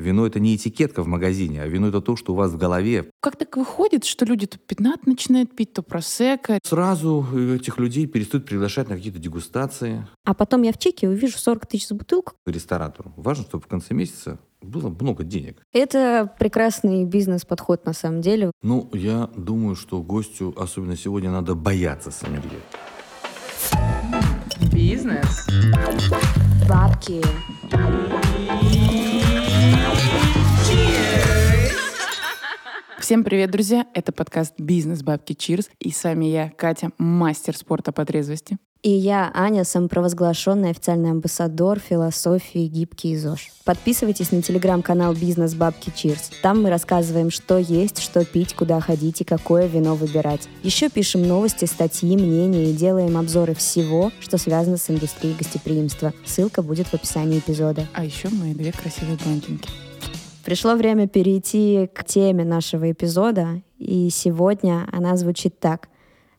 Вино это не этикетка в магазине, а вино это то, что у вас в голове. Как так выходит, что люди то пятнат начинают пить, то просека? Сразу этих людей перестают приглашать на какие-то дегустации. А потом я в чеке увижу 40 тысяч за бутылку. Ресторатору важно, чтобы в конце месяца было много денег. Это прекрасный бизнес-подход на самом деле. Ну, я думаю, что гостю, особенно сегодня, надо бояться сомелье. Бизнес. Бабки. Всем привет, друзья! Это подкаст «Бизнес Бабки Чирс» и с вами я, Катя, мастер спорта по трезвости. И я, Аня, самопровозглашенный официальный амбассадор философии гибкий ЗОЖ. Подписывайтесь на телеграм-канал «Бизнес Бабки Чирс». Там мы рассказываем, что есть, что пить, куда ходить и какое вино выбирать. Еще пишем новости, статьи, мнения и делаем обзоры всего, что связано с индустрией гостеприимства. Ссылка будет в описании эпизода. А еще мои две красивые блондинки. Пришло время перейти к теме нашего эпизода, и сегодня она звучит так.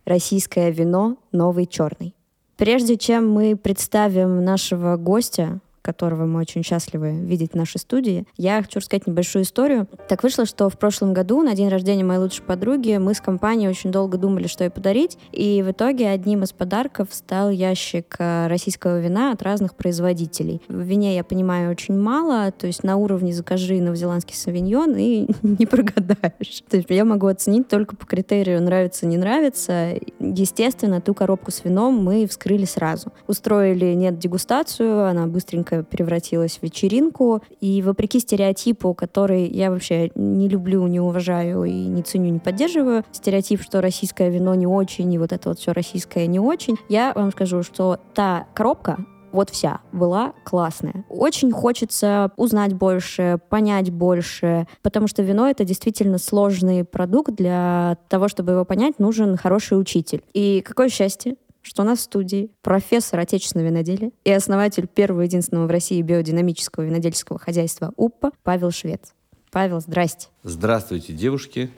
Российское вино «Новый черный». Прежде чем мы представим нашего гостя, которого мы очень счастливы видеть в нашей студии. Я хочу рассказать небольшую историю. Так вышло, что в прошлом году на день рождения моей лучшей подруги мы с компанией очень долго думали, что ей подарить, и в итоге одним из подарков стал ящик э, российского вина от разных производителей. В вине я понимаю очень мало, то есть на уровне закажи новозеландский савиньон и не прогадаешь. То есть я могу оценить только по критерию нравится, не нравится. Естественно, ту коробку с вином мы вскрыли сразу. Устроили нет дегустацию, она быстренько вечеринка превратилась в вечеринку. И вопреки стереотипу, который я вообще не люблю, не уважаю и не ценю, не поддерживаю, стереотип, что российское вино не очень, и вот это вот все российское не очень, я вам скажу, что та коробка, вот вся была классная. Очень хочется узнать больше, понять больше, потому что вино это действительно сложный продукт. Для того, чтобы его понять, нужен хороший учитель. И какое счастье, что у нас в студии профессор отечественного виноделия и основатель первого единственного в России биодинамического винодельческого хозяйства УППа Павел Швец. Павел, здрасте. Здравствуйте, девушки.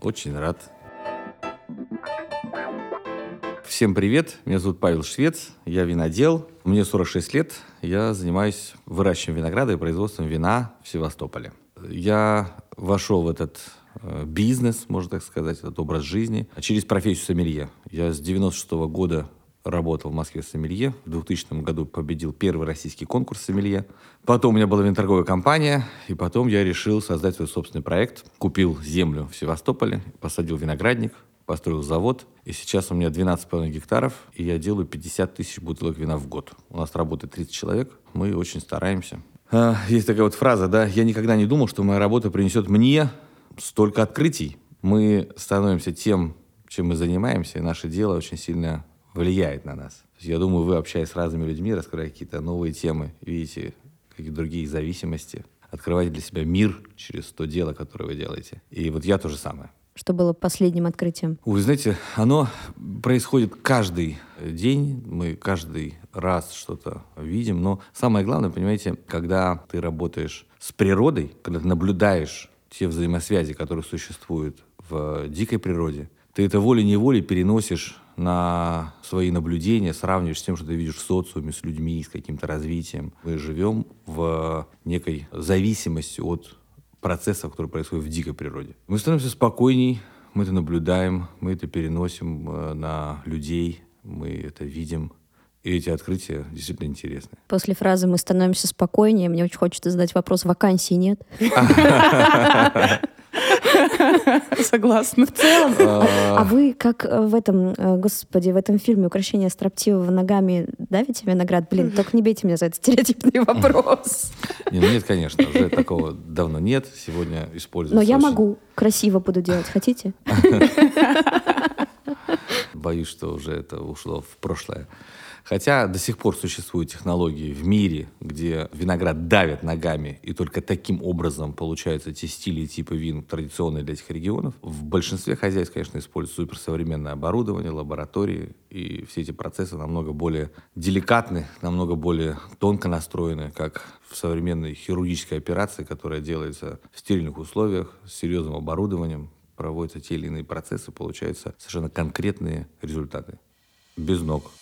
Очень рад. Всем привет, меня зовут Павел Швец, я винодел, мне 46 лет, я занимаюсь выращиванием винограда и производством вина в Севастополе. Я вошел в этот Э, бизнес, можно так сказать, этот образ жизни, через профессию сомелье. Я с 96 -го года работал в Москве сомелье. В 2000 году победил первый российский конкурс сомелье. Потом у меня была виноторговая компания, и потом я решил создать свой собственный проект. Купил землю в Севастополе, посадил виноградник, построил завод. И сейчас у меня 12,5 гектаров, и я делаю 50 тысяч бутылок вина в год. У нас работает 30 человек, мы очень стараемся. А, есть такая вот фраза, да, я никогда не думал, что моя работа принесет мне столько открытий. Мы становимся тем, чем мы занимаемся, и наше дело очень сильно влияет на нас. Я думаю, вы, общаясь с разными людьми, раскрывая какие-то новые темы, видите какие-то другие зависимости, открываете для себя мир через то дело, которое вы делаете. И вот я то же самое. Что было последним открытием? Вы знаете, оно происходит каждый день, мы каждый раз что-то видим, но самое главное, понимаете, когда ты работаешь с природой, когда ты наблюдаешь те взаимосвязи, которые существуют в дикой природе, ты это волей-неволей переносишь на свои наблюдения, сравниваешь с тем, что ты видишь в социуме, с людьми, с каким-то развитием. Мы живем в некой зависимости от процессов, которые происходят в дикой природе. Мы становимся спокойней, мы это наблюдаем, мы это переносим э, на людей, мы это видим. И эти открытия действительно интересны. После фразы «мы становимся спокойнее» мне очень хочется задать вопрос, вакансий нет? Согласна. В целом. А вы как э, в этом, э, господи, в этом фильме «Украшение строптивого ногами» давите виноград? Блин, только не бейте меня за этот стереотипный вопрос. Ну нет, конечно, уже такого давно нет. Сегодня используется Но я могу. Красиво буду делать. Хотите? Боюсь, что уже это ушло в прошлое. Хотя до сих пор существуют технологии в мире, где виноград давят ногами, и только таким образом получаются те стили и типы вин, традиционные для этих регионов. В большинстве хозяйств, конечно, используют суперсовременное оборудование, лаборатории, и все эти процессы намного более деликатны, намного более тонко настроены, как в современной хирургической операции, которая делается в стерильных условиях, с серьезным оборудованием, проводятся те или иные процессы, получаются совершенно конкретные результаты. Без ног.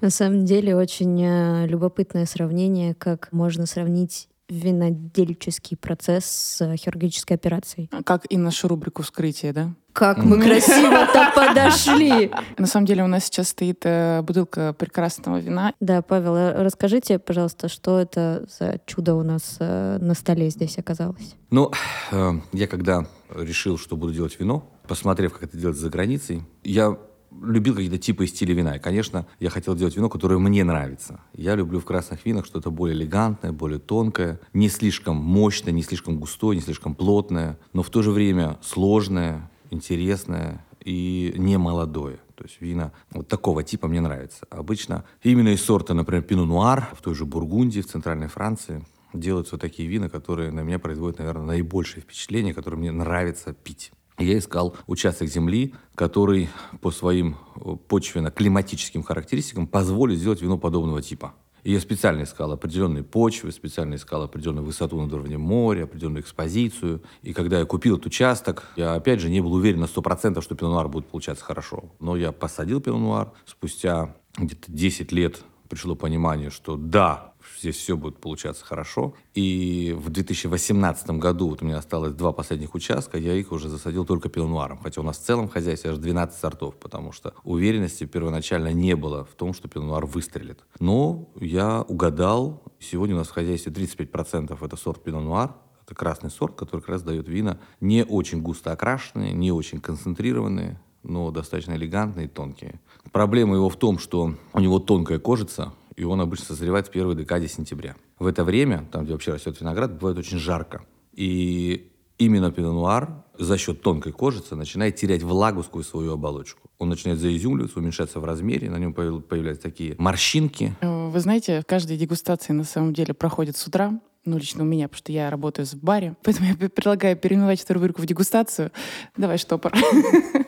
На самом деле очень э, любопытное сравнение, как можно сравнить винодельческий процесс с хирургической операцией. Как и нашу рубрику вскрытия, да? Как мы красиво-то подошли! На самом деле у нас сейчас стоит э, бутылка прекрасного вина. Да, Павел, э, расскажите, пожалуйста, что это за чудо у нас э, на столе здесь оказалось? Ну, э, я когда решил, что буду делать вино, посмотрев, как это делать за границей, я любил какие-то типы и стили вина. И, конечно, я хотел делать вино, которое мне нравится. Я люблю в красных винах что-то более элегантное, более тонкое, не слишком мощное, не слишком густое, не слишком плотное, но в то же время сложное, интересное и не молодое. То есть вина вот такого типа мне нравится. Обычно именно из сорта, например, пино нуар в той же Бургундии, в центральной Франции, делаются вот такие вина, которые на меня производят, наверное, наибольшее впечатление, которые мне нравится пить. Я искал участок земли, который по своим э, почвенно-климатическим характеристикам позволит сделать вино подобного типа. И я специально искал определенные почвы, специально искал определенную высоту над уровнем моря, определенную экспозицию. И когда я купил этот участок, я опять же не был уверен на 100%, что пино будет получаться хорошо. Но я посадил пино Спустя где-то 10 лет пришло понимание, что да, здесь все будет получаться хорошо. И в 2018 году, вот у меня осталось два последних участка, я их уже засадил только пилонуаром. Хотя у нас в целом в хозяйстве аж 12 сортов, потому что уверенности первоначально не было в том, что пилонуар выстрелит. Но я угадал. Сегодня у нас в хозяйстве 35% это сорт пинонуар, это красный сорт, который как раз дает вина не очень густо окрашенные, не очень концентрированные, но достаточно элегантные и тонкие. Проблема его в том, что у него тонкая кожица, и он обычно созревает в первой декаде сентября. В это время, там, где вообще растет виноград, бывает очень жарко. И именно пино-нуар за счет тонкой кожицы начинает терять влагу сквозь свою оболочку. Он начинает заизюмливаться, уменьшаться в размере, на нем появляются такие морщинки. Э, вы знаете, каждая дегустация на самом деле проходит с утра, ну, лично у меня, потому что я работаю в баре. Поэтому я предлагаю переименовать эту рубрику в дегустацию. Давай штопор.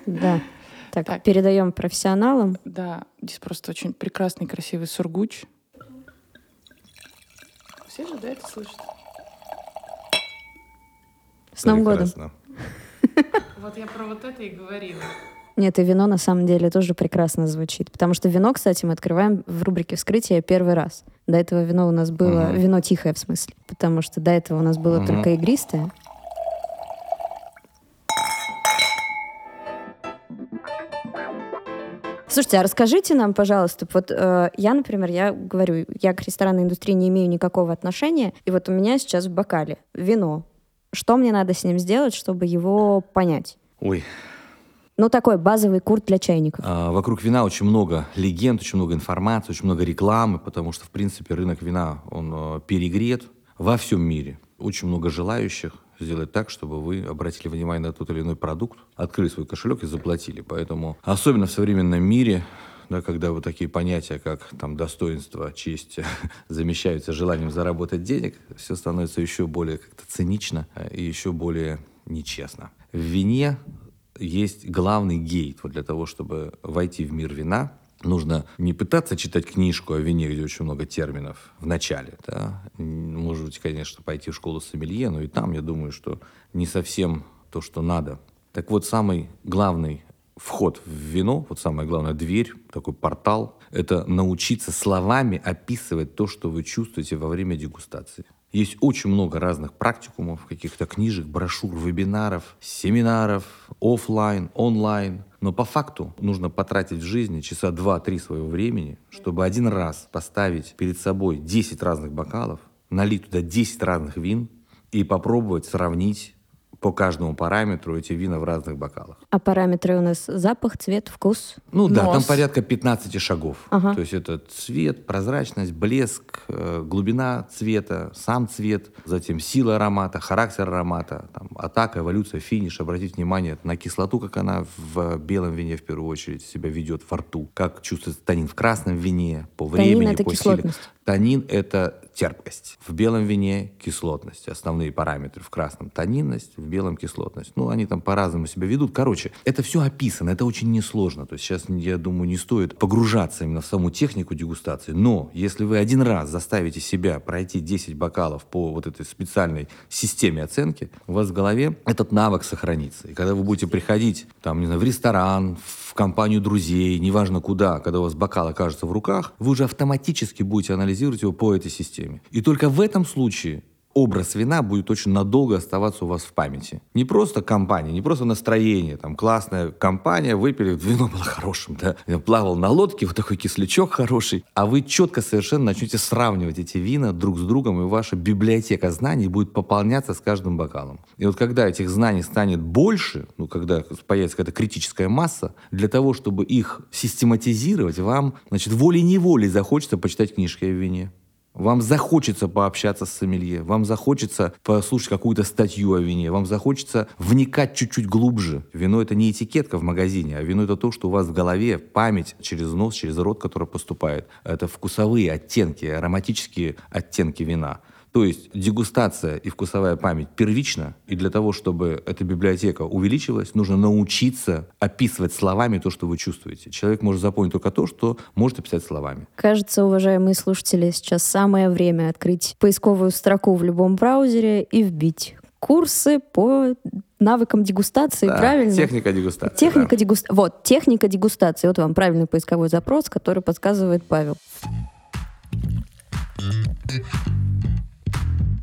Да. Так, так, передаем профессионалам. Да, здесь просто очень прекрасный, красивый сургуч. Все же, да, это слышат? С Новым годом! Вот я про вот это и говорила. Нет, и вино на самом деле тоже прекрасно звучит. Потому что вино, кстати, мы открываем в рубрике вскрытия первый раз. До этого вино у нас было... Угу. Вино тихое, в смысле. Потому что до этого у нас было угу. только игристое. Слушайте, а расскажите нам, пожалуйста, вот э, я, например, я говорю, я к ресторанной индустрии не имею никакого отношения, и вот у меня сейчас в бокале вино. Что мне надо с ним сделать, чтобы его понять? Ой, ну, такой базовый курт для чайников. А, вокруг вина очень много легенд, очень много информации, очень много рекламы, потому что, в принципе, рынок вина, он э, перегрет во всем мире. Очень много желающих сделать так, чтобы вы обратили внимание на тот или иной продукт, открыли свой кошелек и заплатили. Поэтому, особенно в современном мире, да, когда вот такие понятия, как там достоинство, честь, замещаются желанием заработать денег, все становится еще более как-то цинично и еще более нечестно. В вине есть главный гейт вот для того, чтобы войти в мир вина, нужно не пытаться читать книжку о вине, где очень много терминов в начале. Да? Может быть, конечно, пойти в школу сомелье, но и там, я думаю, что не совсем то, что надо. Так вот, самый главный вход в вино, вот самая главная дверь, такой портал, это научиться словами описывать то, что вы чувствуете во время дегустации. Есть очень много разных практикумов, каких-то книжек, брошюр, вебинаров, семинаров, офлайн, онлайн. Но по факту нужно потратить в жизни часа два-три своего времени, чтобы один раз поставить перед собой 10 разных бокалов, налить туда 10 разных вин и попробовать сравнить по каждому параметру эти вина в разных бокалах. А параметры у нас запах, цвет, вкус? Ну Нос. да, там порядка 15 шагов. Ага. То есть это цвет, прозрачность, блеск, э, глубина цвета, сам цвет, затем сила аромата, характер аромата, там, атака, эволюция, финиш. Обратите внимание на кислоту, как она в белом вине в первую очередь себя ведет во рту, как чувствуется танин в красном вине, по времени, танин это по кислотность. силе. Танин – это терпкость. В белом вине кислотность. Основные параметры в красном – тонинность, в белом – кислотность. Ну, они там по-разному себя ведут. Короче, это все описано, это очень несложно. То есть сейчас, я думаю, не стоит погружаться именно в саму технику дегустации. Но если вы один раз заставите себя пройти 10 бокалов по вот этой специальной системе оценки, у вас в голове этот навык сохранится. И когда вы будете приходить там, не знаю, в ресторан, в компанию друзей, неважно куда, когда у вас бокал окажется в руках, вы уже автоматически будете анализировать его по этой системе. И только в этом случае образ вина будет очень надолго оставаться у вас в памяти. Не просто компания, не просто настроение, там классная компания, выпили, вино было хорошим, да, я плавал на лодке, вот такой кислячок хороший, а вы четко совершенно начнете сравнивать эти вина друг с другом, и ваша библиотека знаний будет пополняться с каждым бокалом. И вот когда этих знаний станет больше, ну, когда появится какая-то критическая масса, для того, чтобы их систематизировать, вам, значит, волей-неволей захочется почитать книжки о вине. Вам захочется пообщаться с сомелье, вам захочется послушать какую-то статью о вине, вам захочется вникать чуть-чуть глубже. Вино это не этикетка в магазине, а вино это то, что у вас в голове, память через нос, через рот, который поступает. Это вкусовые оттенки, ароматические оттенки вина. То есть дегустация и вкусовая память первична, и для того, чтобы эта библиотека увеличилась, нужно научиться описывать словами то, что вы чувствуете. Человек может запомнить только то, что может описать словами. Кажется, уважаемые слушатели, сейчас самое время открыть поисковую строку в любом браузере и вбить курсы по навыкам дегустации, Да, правильно? Техника дегустации. Техника да. дегустации. Вот, техника дегустации. Вот вам правильный поисковой запрос, который подсказывает Павел.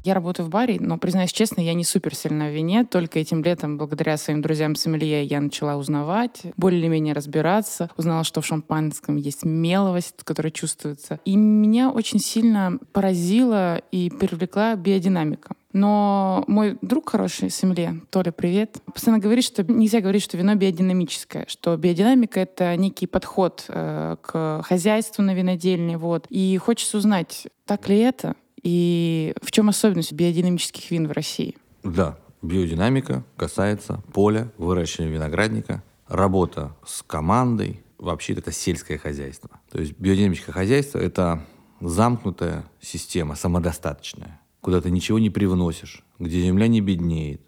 Я работаю в баре, но, признаюсь честно, я не супер сильна в вине. Только этим летом, благодаря своим друзьям сомелье, я начала узнавать, более-менее разбираться. Узнала, что в шампанском есть меловость, которая чувствуется. И меня очень сильно поразила и привлекла биодинамика. Но мой друг хороший, сомелье, Толя, привет, постоянно говорит, что нельзя говорить, что вино биодинамическое, что биодинамика — это некий подход э, к хозяйству на винодельне. Вот. И хочется узнать, так ли это? И в чем особенность биодинамических вин в России? Да, биодинамика касается поля, выращивания виноградника, работа с командой, вообще это сельское хозяйство. То есть биодинамическое хозяйство – это замкнутая система, самодостаточная, куда ты ничего не привносишь, где земля не беднеет,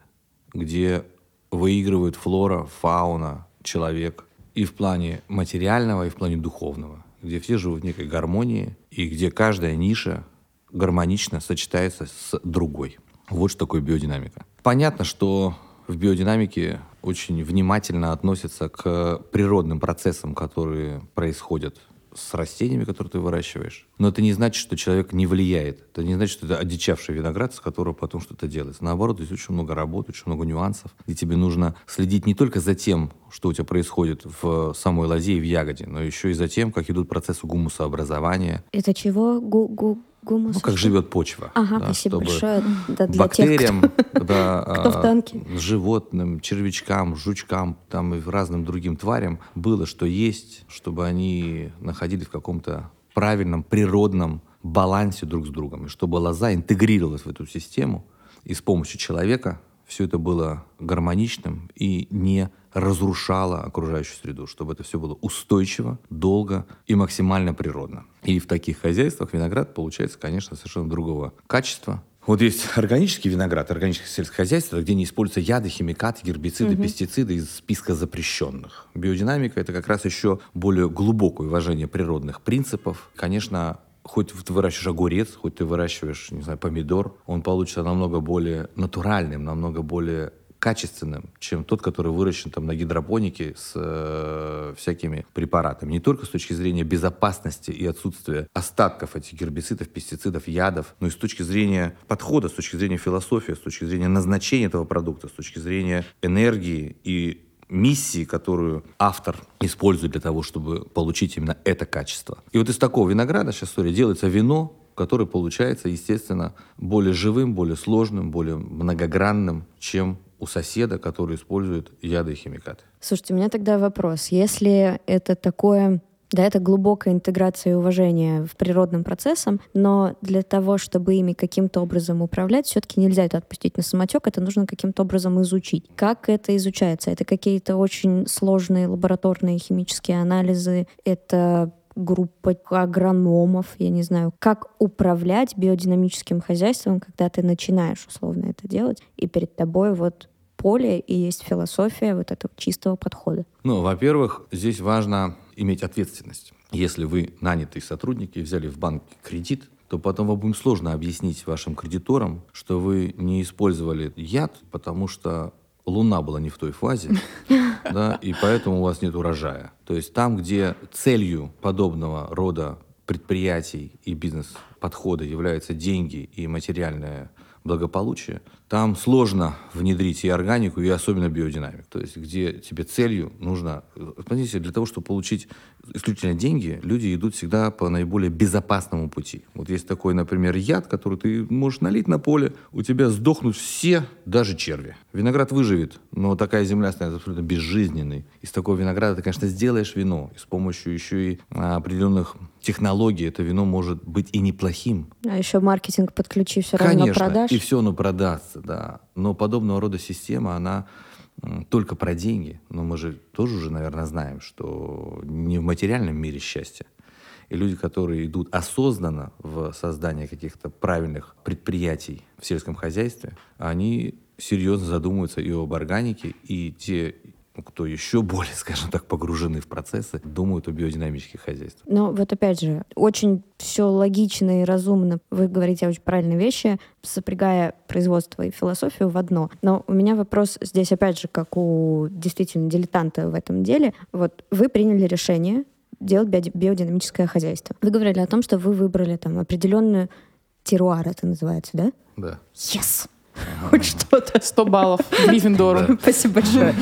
где выигрывают флора, фауна, человек и в плане материального, и в плане духовного, где все живут в некой гармонии, и где каждая ниша гармонично сочетается с другой. Вот что такое биодинамика. Понятно, что в биодинамике очень внимательно относятся к природным процессам, которые происходят с растениями, которые ты выращиваешь. Но это не значит, что человек не влияет. Это не значит, что это одичавший виноград, с которого потом что-то делается. Наоборот, здесь очень много работы, очень много нюансов, и тебе нужно следить не только за тем, что у тебя происходит в самой лозе и в ягоде, но еще и за тем, как идут процессы гумусообразования, Это чего? Гу гу гумус? ну, как живет почва. Ага, да, спасибо большое. Да, для тех, бактериям, да, кто в а, танке. животным, червячкам, жучкам, там и разным другим тварям было, что есть, чтобы они находились в каком-то правильном природном балансе друг с другом, и чтобы лоза интегрировалась в эту систему, и с помощью человека все это было гармоничным и не разрушало окружающую среду, чтобы это все было устойчиво, долго и максимально природно. И в таких хозяйствах виноград получается, конечно, совершенно другого качества. Вот есть органический виноград, органическое сельское хозяйство, где не используются яды, химикаты, гербициды, пестициды из списка запрещенных. Биодинамика — это как раз еще более глубокое уважение природных принципов. Конечно, хоть ты выращиваешь огурец, хоть ты выращиваешь, не знаю, помидор, он получится намного более натуральным, намного более качественным, чем тот, который выращен там на гидропонике с э, всякими препаратами. Не только с точки зрения безопасности и отсутствия остатков этих гербицидов, пестицидов, ядов, но и с точки зрения подхода, с точки зрения философии, с точки зрения назначения этого продукта, с точки зрения энергии и миссии, которую автор использует для того, чтобы получить именно это качество. И вот из такого винограда, сейчас история, делается вино, которое получается, естественно, более живым, более сложным, более многогранным, чем у соседа, который использует яды и химикаты. Слушайте, у меня тогда вопрос. Если это такое да, это глубокая интеграция и уважение в природным процессам, но для того, чтобы ими каким-то образом управлять, все-таки нельзя это отпустить на самотек, это нужно каким-то образом изучить. Как это изучается? Это какие-то очень сложные лабораторные химические анализы, это группа агрономов, я не знаю, как управлять биодинамическим хозяйством, когда ты начинаешь условно это делать, и перед тобой вот поле и есть философия вот этого чистого подхода? Ну, во-первых, здесь важно иметь ответственность. Если вы нанятый сотрудник и взяли в банк кредит, то потом вам будет сложно объяснить вашим кредиторам, что вы не использовали яд, потому что Луна была не в той фазе, да, и поэтому у вас нет урожая. То есть там, где целью подобного рода предприятий и бизнес-подхода являются деньги и материальное благополучие, там сложно внедрить и органику, и особенно биодинамик. То есть где тебе целью нужно... Смотрите, для того, чтобы получить исключительно деньги, люди идут всегда по наиболее безопасному пути. Вот есть такой, например, яд, который ты можешь налить на поле, у тебя сдохнут все, даже черви. Виноград выживет, но такая земля станет абсолютно безжизненной. Из такого винограда ты, конечно, сделаешь вино. И с помощью еще и определенных технологий это вино может быть и неплохим. А еще маркетинг подключи, все равно Конечно, продашь. и все оно продастся, да. Но подобного рода система, она только про деньги. Но мы же тоже уже, наверное, знаем, что не в материальном мире счастье. И люди, которые идут осознанно в создание каких-то правильных предприятий в сельском хозяйстве, они серьезно задумываются и об органике, и те кто еще более, скажем так, погружены в процессы, думают о биодинамических хозяйствах. Но вот опять же, очень все логично и разумно. Вы говорите очень правильные вещи, сопрягая производство и философию в одно. Но у меня вопрос здесь, опять же, как у действительно дилетанта в этом деле. Вот вы приняли решение делать биодинамическое хозяйство. Вы говорили о том, что вы выбрали там определенную теруар, это называется, да? Да. Yes! Хоть что-то. 100 баллов Гриффиндору. Спасибо большое.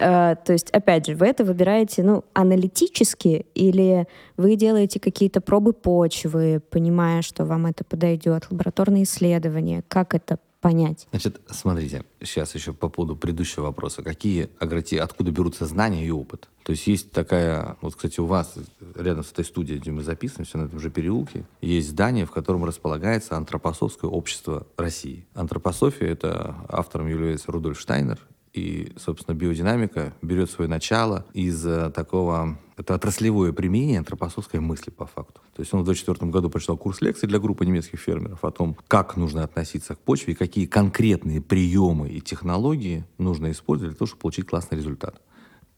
А, то есть, опять же, вы это выбираете, ну, аналитически или вы делаете какие-то пробы почвы, понимая, что вам это подойдет, лабораторные исследования? Как это понять? Значит, смотрите, сейчас еще по поводу предыдущего вопроса. Какие агроти, откуда берутся знания и опыт? То есть есть такая, вот, кстати, у вас рядом с этой студией, где мы записываемся, на этом же переулке, есть здание, в котором располагается антропософское общество России. Антропософия — это автором является Рудольф Штайнер, и, собственно, биодинамика берет свое начало из э, такого... Это отраслевое применение антропосовской мысли, по факту. То есть он в 2024 году прочитал курс лекций для группы немецких фермеров о том, как нужно относиться к почве и какие конкретные приемы и технологии нужно использовать для того, чтобы получить классный результат.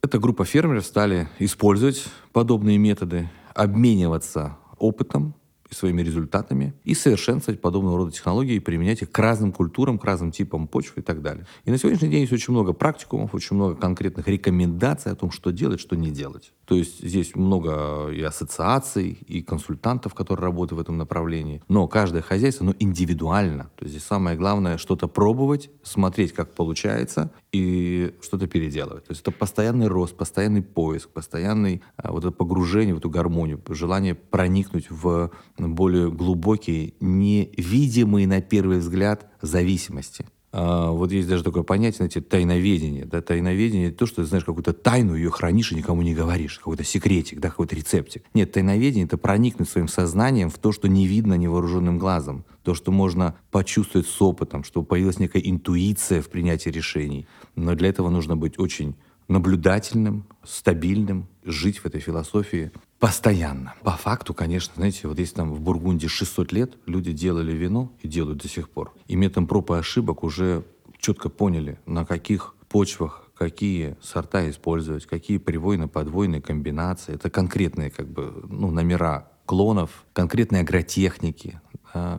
Эта группа фермеров стали использовать подобные методы, обмениваться опытом, и своими результатами и совершенствовать подобного рода технологии и применять их к разным культурам, к разным типам почвы и так далее. И на сегодняшний день есть очень много практикумов, очень много конкретных рекомендаций о том, что делать, что не делать. То есть здесь много и ассоциаций, и консультантов, которые работают в этом направлении. Но каждое хозяйство, ну, индивидуально. То есть здесь самое главное что-то пробовать, смотреть, как получается, и что-то переделывать. То есть это постоянный рост, постоянный поиск, постоянный а, вот это погружение в эту гармонию, желание проникнуть в более глубокие, невидимые на первый взгляд зависимости. А, вот есть даже такое понятие, знаете, тайноведение. Да? Тайноведение — это то, что ты знаешь какую-то тайну, ее хранишь и никому не говоришь. Какой-то секретик, да, какой-то рецептик. Нет, тайноведение — это проникнуть своим сознанием в то, что не видно невооруженным глазом. То, что можно почувствовать с опытом, что появилась некая интуиция в принятии решений. Но для этого нужно быть очень наблюдательным, стабильным, жить в этой философии постоянно. По факту, конечно, знаете, вот если там в Бургундии 600 лет люди делали вино и делают до сих пор, и методом проб и ошибок уже четко поняли, на каких почвах какие сорта использовать, какие привойно-подвойные комбинации. Это конкретные как бы, ну, номера клонов, конкретные агротехники,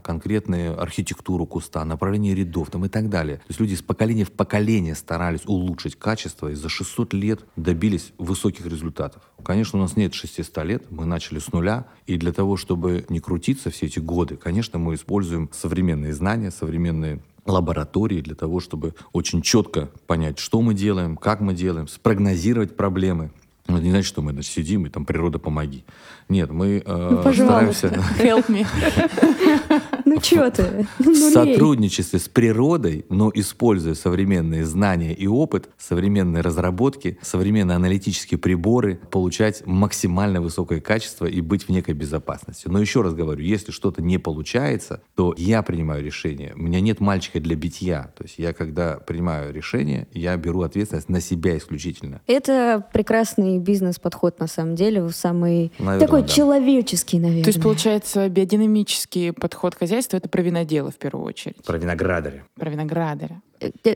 конкретную архитектуру куста, направление рядов там, и так далее. То есть люди из поколения в поколение старались улучшить качество и за 600 лет добились высоких результатов. Конечно, у нас нет 600 лет, мы начали с нуля, и для того, чтобы не крутиться все эти годы, конечно, мы используем современные знания, современные лаборатории для того, чтобы очень четко понять, что мы делаем, как мы делаем, спрогнозировать проблемы. Это не значит, что мы значит, сидим и там природа помоги. Нет, мы э, ну, стараемся... Help me. Ну что ты? в сотрудничестве с природой, но используя современные знания и опыт, современные разработки, современные аналитические приборы, получать максимально высокое качество и быть в некой безопасности. Но еще раз говорю, если что-то не получается, то я принимаю решение. У меня нет мальчика для битья. То есть я, когда принимаю решение, я беру ответственность на себя исключительно. Это прекрасный бизнес-подход, на самом деле, самый Наверное, такой да. человеческий, наверное. То есть, получается, биодинамический подход к хозяйству — это про винодела в первую очередь. Про виноградаре. Про виноградаря. Э, э,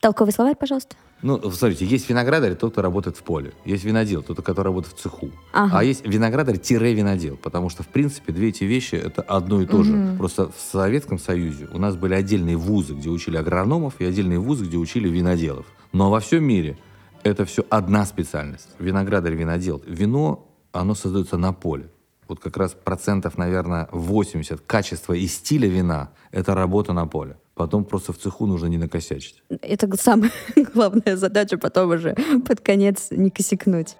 Толковый словарь, пожалуйста. Ну, смотрите, есть виноградарь, тот, кто работает в поле. Есть винодел, тот, который работает в цеху. Ага. А есть виноградарь-винодел, потому что, в принципе, две эти вещи — это одно и то же. Мгм. Просто в Советском Союзе у нас были отдельные вузы, где учили агрономов, и отдельные вузы, где учили виноделов. Но во всем мире это все одна специальность. Виноградарь-винодел. Вино, оно создается на поле. Вот как раз процентов, наверное, 80 качества и стиля вина — это работа на поле. Потом просто в цеху нужно не накосячить. Это самая главная задача, потом уже под конец не косякнуть.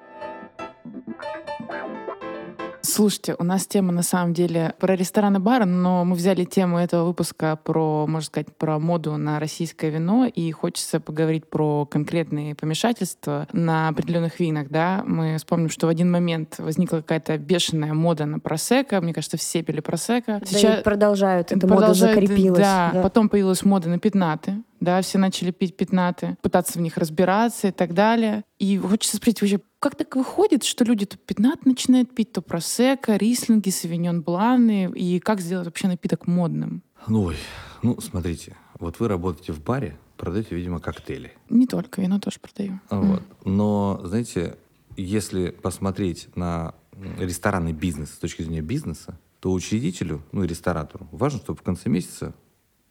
Слушайте, у нас тема на самом деле про рестораны бары, но мы взяли тему этого выпуска про, можно сказать, про моду на российское вино, и хочется поговорить про конкретные помешательства на определенных винах, да. Мы вспомним, что в один момент возникла какая-то бешеная мода на просека. Мне кажется, все пили просека. Да и продолжают, эта мода продолжает, закрепилась. Да. да. потом появилась мода на пятнаты. Да, все начали пить пятнаты, пытаться в них разбираться и так далее. И хочется спросить вообще, как так выходит, что люди то пятнат начинают пить, то просека, рислинги, савиньон бланы, и как сделать вообще напиток модным? Ну, ой, ну, смотрите, вот вы работаете в баре, продаете, видимо, коктейли. Не только, вино тоже продаю. Вот. Но, знаете, если посмотреть на ресторанный бизнес с точки зрения бизнеса, то учредителю, ну и ресторатору, важно, чтобы в конце месяца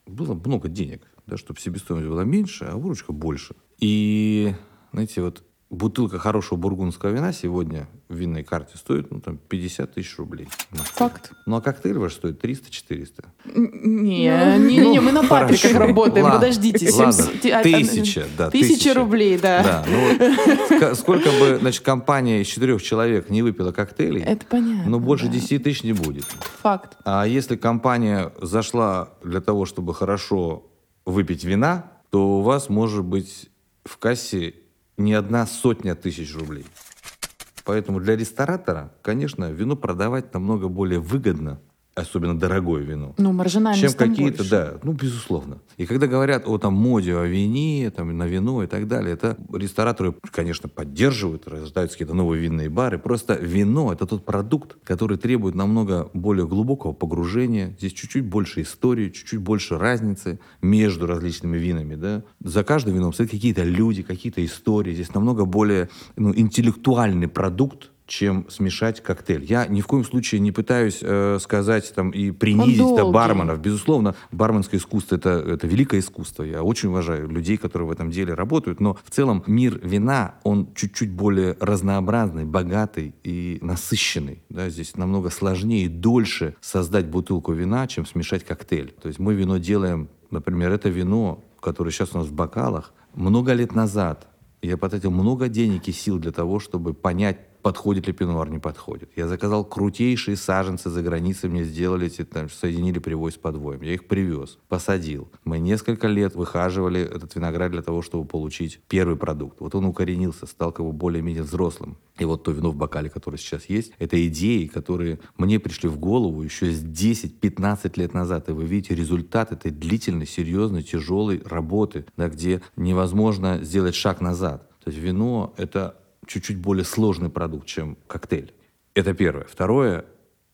было много денег, да, чтобы себестоимость была меньше, а выручка больше. И, знаете, вот бутылка хорошего бургундского вина сегодня в винной карте стоит ну, там, 50 тысяч рублей. Факт. Ну а коктейль ваш стоит 300-400. Не, не, не, мы на Ну, патриках работаем, подождите. Тысяча, да, Тысяча рублей, да. Да, ну сколько бы, значит, компания из четырех человек не выпила коктейлей, Это понятно. но больше да. 10 тысяч не будет. Факт. А если компания зашла для того, чтобы хорошо выпить вина, то у вас может быть в кассе не одна сотня тысяч рублей. Поэтому для ресторатора, конечно, вино продавать намного более выгодно, особенно дорогое вино, Ну, маржинальность чем какие-то, да, ну, безусловно. И когда говорят о там моде, о вине, там, на вино и так далее, это рестораторы, конечно, поддерживают, рождаются какие-то новые винные бары. Просто вино — это тот продукт, который требует намного более глубокого погружения. Здесь чуть-чуть больше истории, чуть-чуть больше разницы между различными винами, да. За каждым вином стоят какие-то люди, какие-то истории. Здесь намного более ну, интеллектуальный продукт, чем смешать коктейль. Я ни в коем случае не пытаюсь э, сказать там и принизить да, барменов. Безусловно, барменское искусство это, это великое искусство. Я очень уважаю людей, которые в этом деле работают. Но в целом мир вина, он чуть-чуть более разнообразный, богатый и насыщенный. Да? Здесь намного сложнее и дольше создать бутылку вина, чем смешать коктейль. То есть мы вино делаем, например, это вино, которое сейчас у нас в бокалах, много лет назад я потратил много денег и сил для того, чтобы понять, подходит ли пинуар, не подходит. Я заказал крутейшие саженцы за границей, мне сделали, там, соединили привозь с подвоем. Я их привез, посадил. Мы несколько лет выхаживали этот виноград для того, чтобы получить первый продукт. Вот он укоренился, стал как бы более-менее взрослым. И вот то вино в бокале, которое сейчас есть, это идеи, которые мне пришли в голову еще с 10-15 лет назад. И вы видите результат этой длительной, серьезной, тяжелой работы, да, где невозможно сделать шаг назад. То есть вино — это чуть-чуть более сложный продукт, чем коктейль. Это первое. Второе,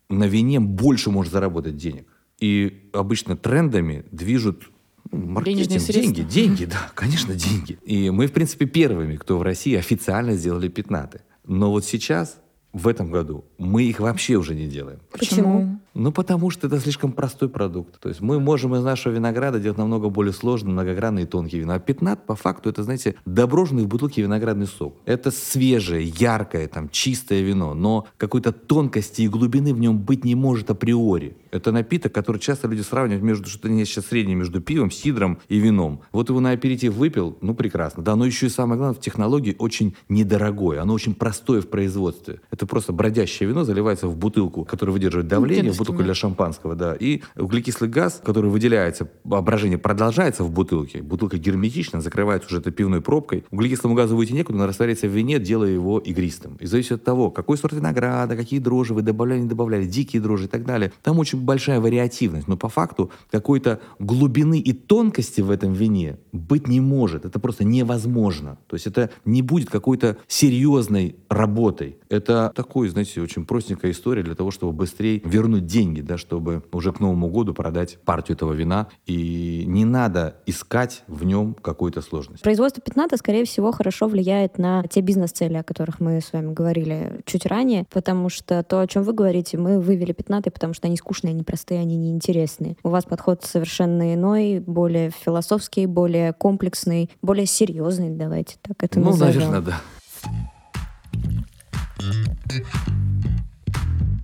на вине больше можно заработать денег. И обычно трендами движут ну, маркетинг, деньги, деньги, да, конечно, деньги. И мы, в принципе, первыми, кто в России официально сделали пятнаты. Но вот сейчас, в этом году, мы их вообще уже не делаем. Почему? Ну, потому что это слишком простой продукт. То есть мы можем из нашего винограда делать намного более сложный, многогранный и тонкий вино. А пятнат, по факту, это, знаете, доброженный в бутылке виноградный сок. Это свежее, яркое, там, чистое вино, но какой-то тонкости и глубины в нем быть не может априори. Это напиток, который часто люди сравнивают между что-то нечто среднее между пивом, сидром и вином. Вот его на аперитив выпил, ну, прекрасно. Да, но еще и самое главное, в технологии очень недорогое. Оно очень простое в производстве. Это просто бродящее вино заливается в бутылку, которая выдерживает давление, Геннадий бутылку для шампанского, да. И углекислый газ, который выделяется, брожение продолжается в бутылке, бутылка герметична, закрывается уже этой пивной пробкой. Углекислому газу выйти некуда, он растворяется в вине, делая его игристым. И зависит от того, какой сорт винограда, какие дрожжи вы добавляли, не добавляли, дикие дрожжи и так далее. Там очень большая вариативность. Но по факту какой-то глубины и тонкости в этом вине быть не может. Это просто невозможно. То есть это не будет какой-то серьезной работой. Это такой, знаете, очень простенькая история для того, чтобы быстрее вернуть деньги, да, чтобы уже к Новому году продать партию этого вина. И не надо искать в нем какой-то сложности. Производство пятната, скорее всего, хорошо влияет на те бизнес-цели, о которых мы с вами говорили чуть ранее, потому что то, о чем вы говорите, мы вывели пятнаты, потому что они скучные, непростые, они неинтересные. У вас подход совершенно иной, более философский, более комплексный, более серьезный, давайте так это ну, назовем. наверное, да.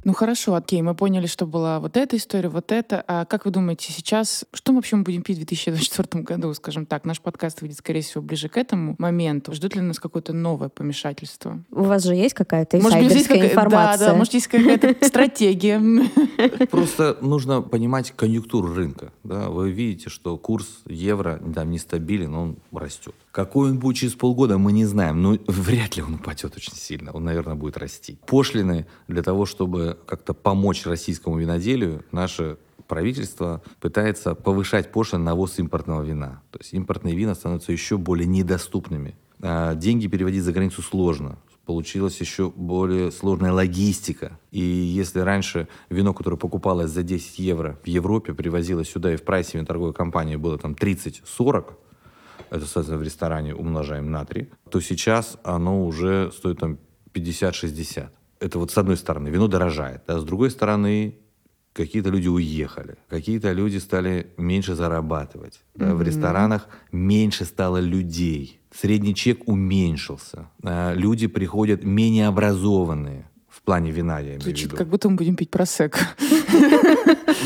Ну хорошо, окей, мы поняли, что была вот эта история, вот это. А как вы думаете, сейчас, что мы вообще будем пить в 2024 году, скажем так? Наш подкаст выйдет, скорее всего, ближе к этому моменту. Ждут ли нас какое-то новое помешательство? У вас же есть какая-то Может, есть инсайдерская какая- информация? Да, да, может, есть какая-то стратегия. Просто нужно понимать конъюнктуру рынка. Да? Вы видите, что курс евро там нестабилен, он растет. Какой он будет через полгода, мы не знаем. Но вряд ли он упадет очень сильно. Он, наверное, будет расти. Пошлины для того, чтобы как-то помочь российскому виноделию, наше правительство пытается повышать пошлины на ввоз импортного вина. То есть импортные вина становятся еще более недоступными. А деньги переводить за границу сложно. Получилась еще более сложная логистика. И если раньше вино, которое покупалось за 10 евро в Европе, привозилось сюда и в прайсе торговой компании было там 30-40, это, соответственно, в ресторане умножаем на 3, то сейчас оно уже стоит там 50-60. Это вот с одной стороны, вино дорожает. А с другой стороны, какие-то люди уехали, какие-то люди стали меньше зарабатывать. да, В ресторанах меньше стало людей. Средний чек уменьшился. А Люди приходят менее образованные. В плане вина, я имею в Звучит, виду. как будто мы будем пить просек.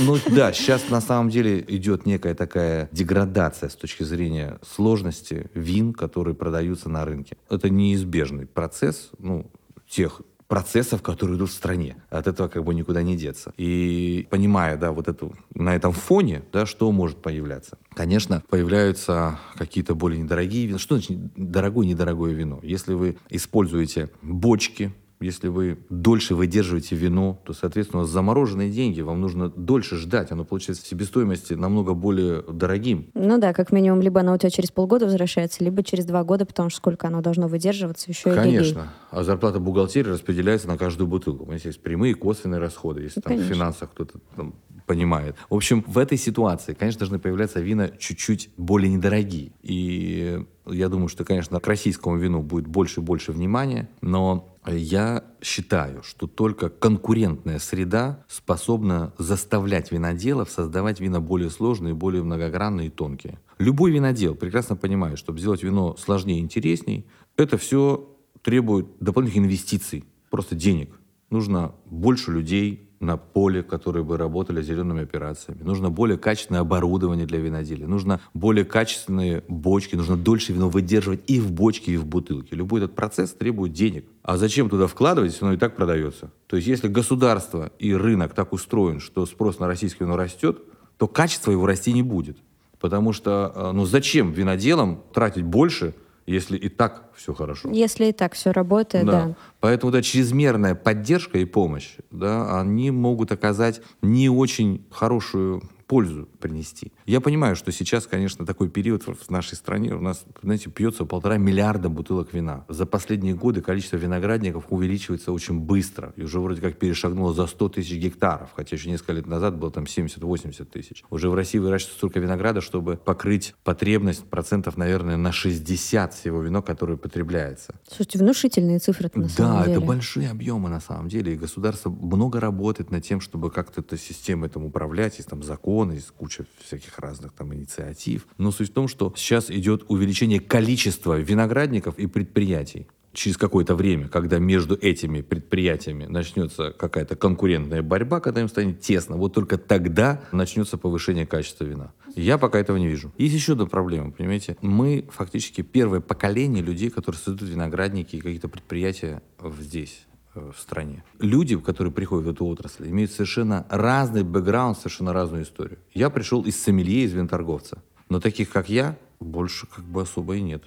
Ну да, сейчас на самом деле идет некая такая деградация с точки зрения сложности вин, которые продаются на рынке. Это неизбежный процесс, ну, тех процессов, которые идут в стране. От этого как бы никуда не деться. И понимая, да, вот эту, на этом фоне, да, что может появляться? Конечно, появляются какие-то более недорогие вина. Что значит дорогое, недорогое вино? Если вы используете бочки, если вы дольше выдерживаете вино, то, соответственно, у вас замороженные деньги, вам нужно дольше ждать. Оно получается в себестоимости намного более дорогим. Ну да, как минимум, либо оно у тебя через полгода возвращается, либо через два года, потому что сколько оно должно выдерживаться, еще и Конечно. А зарплата бухгалтерии распределяется на каждую бутылку. Понимаете, есть прямые косвенные расходы, если Ну, там в конечно. финансах кто-то там понимает. В общем, в этой ситуации, конечно, должны появляться вина чуть-чуть более недорогие. И я думаю, что, конечно, к российскому вину будет больше и больше внимания, но я считаю, что только конкурентная среда способна заставлять виноделов создавать вина более сложные, более многогранные и тонкие. Любой винодел прекрасно понимает, чтобы сделать вино сложнее и интересней, это все требует дополнительных инвестиций, просто денег. Нужно больше людей на поле, которые бы работали зелеными операциями. Нужно более качественное оборудование для виноделия. Нужно более качественные бочки. Нужно дольше вино выдерживать и в бочке, и в бутылке. Любой этот процесс требует денег. А зачем туда вкладывать, если оно и так продается? То есть если государство и рынок так устроен, что спрос на российское вино растет, то качество его расти не будет. Потому что, э, ну зачем виноделам тратить больше, если и так все хорошо? Если и так все работает, да. Поэтому да, чрезмерная поддержка и помощь, да, они могут оказать не очень хорошую пользу принести. Я понимаю, что сейчас, конечно, такой период в нашей стране, у нас, знаете, пьется полтора миллиарда бутылок вина. За последние годы количество виноградников увеличивается очень быстро. И уже вроде как перешагнуло за 100 тысяч гектаров, хотя еще несколько лет назад было там 70-80 тысяч. Уже в России выращивается столько винограда, чтобы покрыть потребность процентов, наверное, на 60 всего вино, которое потребляется. Слушайте, внушительные цифры на Да, самом деле. это большие объемы на самом деле. И государство много работает над тем, чтобы как-то эту систему этим управлять. Есть там законы, есть куча всяких разных там инициатив. Но суть в том, что сейчас идет увеличение количества виноградников и предприятий. Через какое-то время, когда между этими предприятиями начнется какая-то конкурентная борьба, когда им станет тесно, вот только тогда начнется повышение качества вина. Я пока этого не вижу. Есть еще одна проблема, понимаете? Мы фактически первое поколение людей, которые создают виноградники и какие-то предприятия здесь, в стране. Люди, которые приходят в эту отрасль, имеют совершенно разный бэкграунд, совершенно разную историю. Я пришел из сомелье, из винторговца. Но таких, как я, больше как бы особо и нет.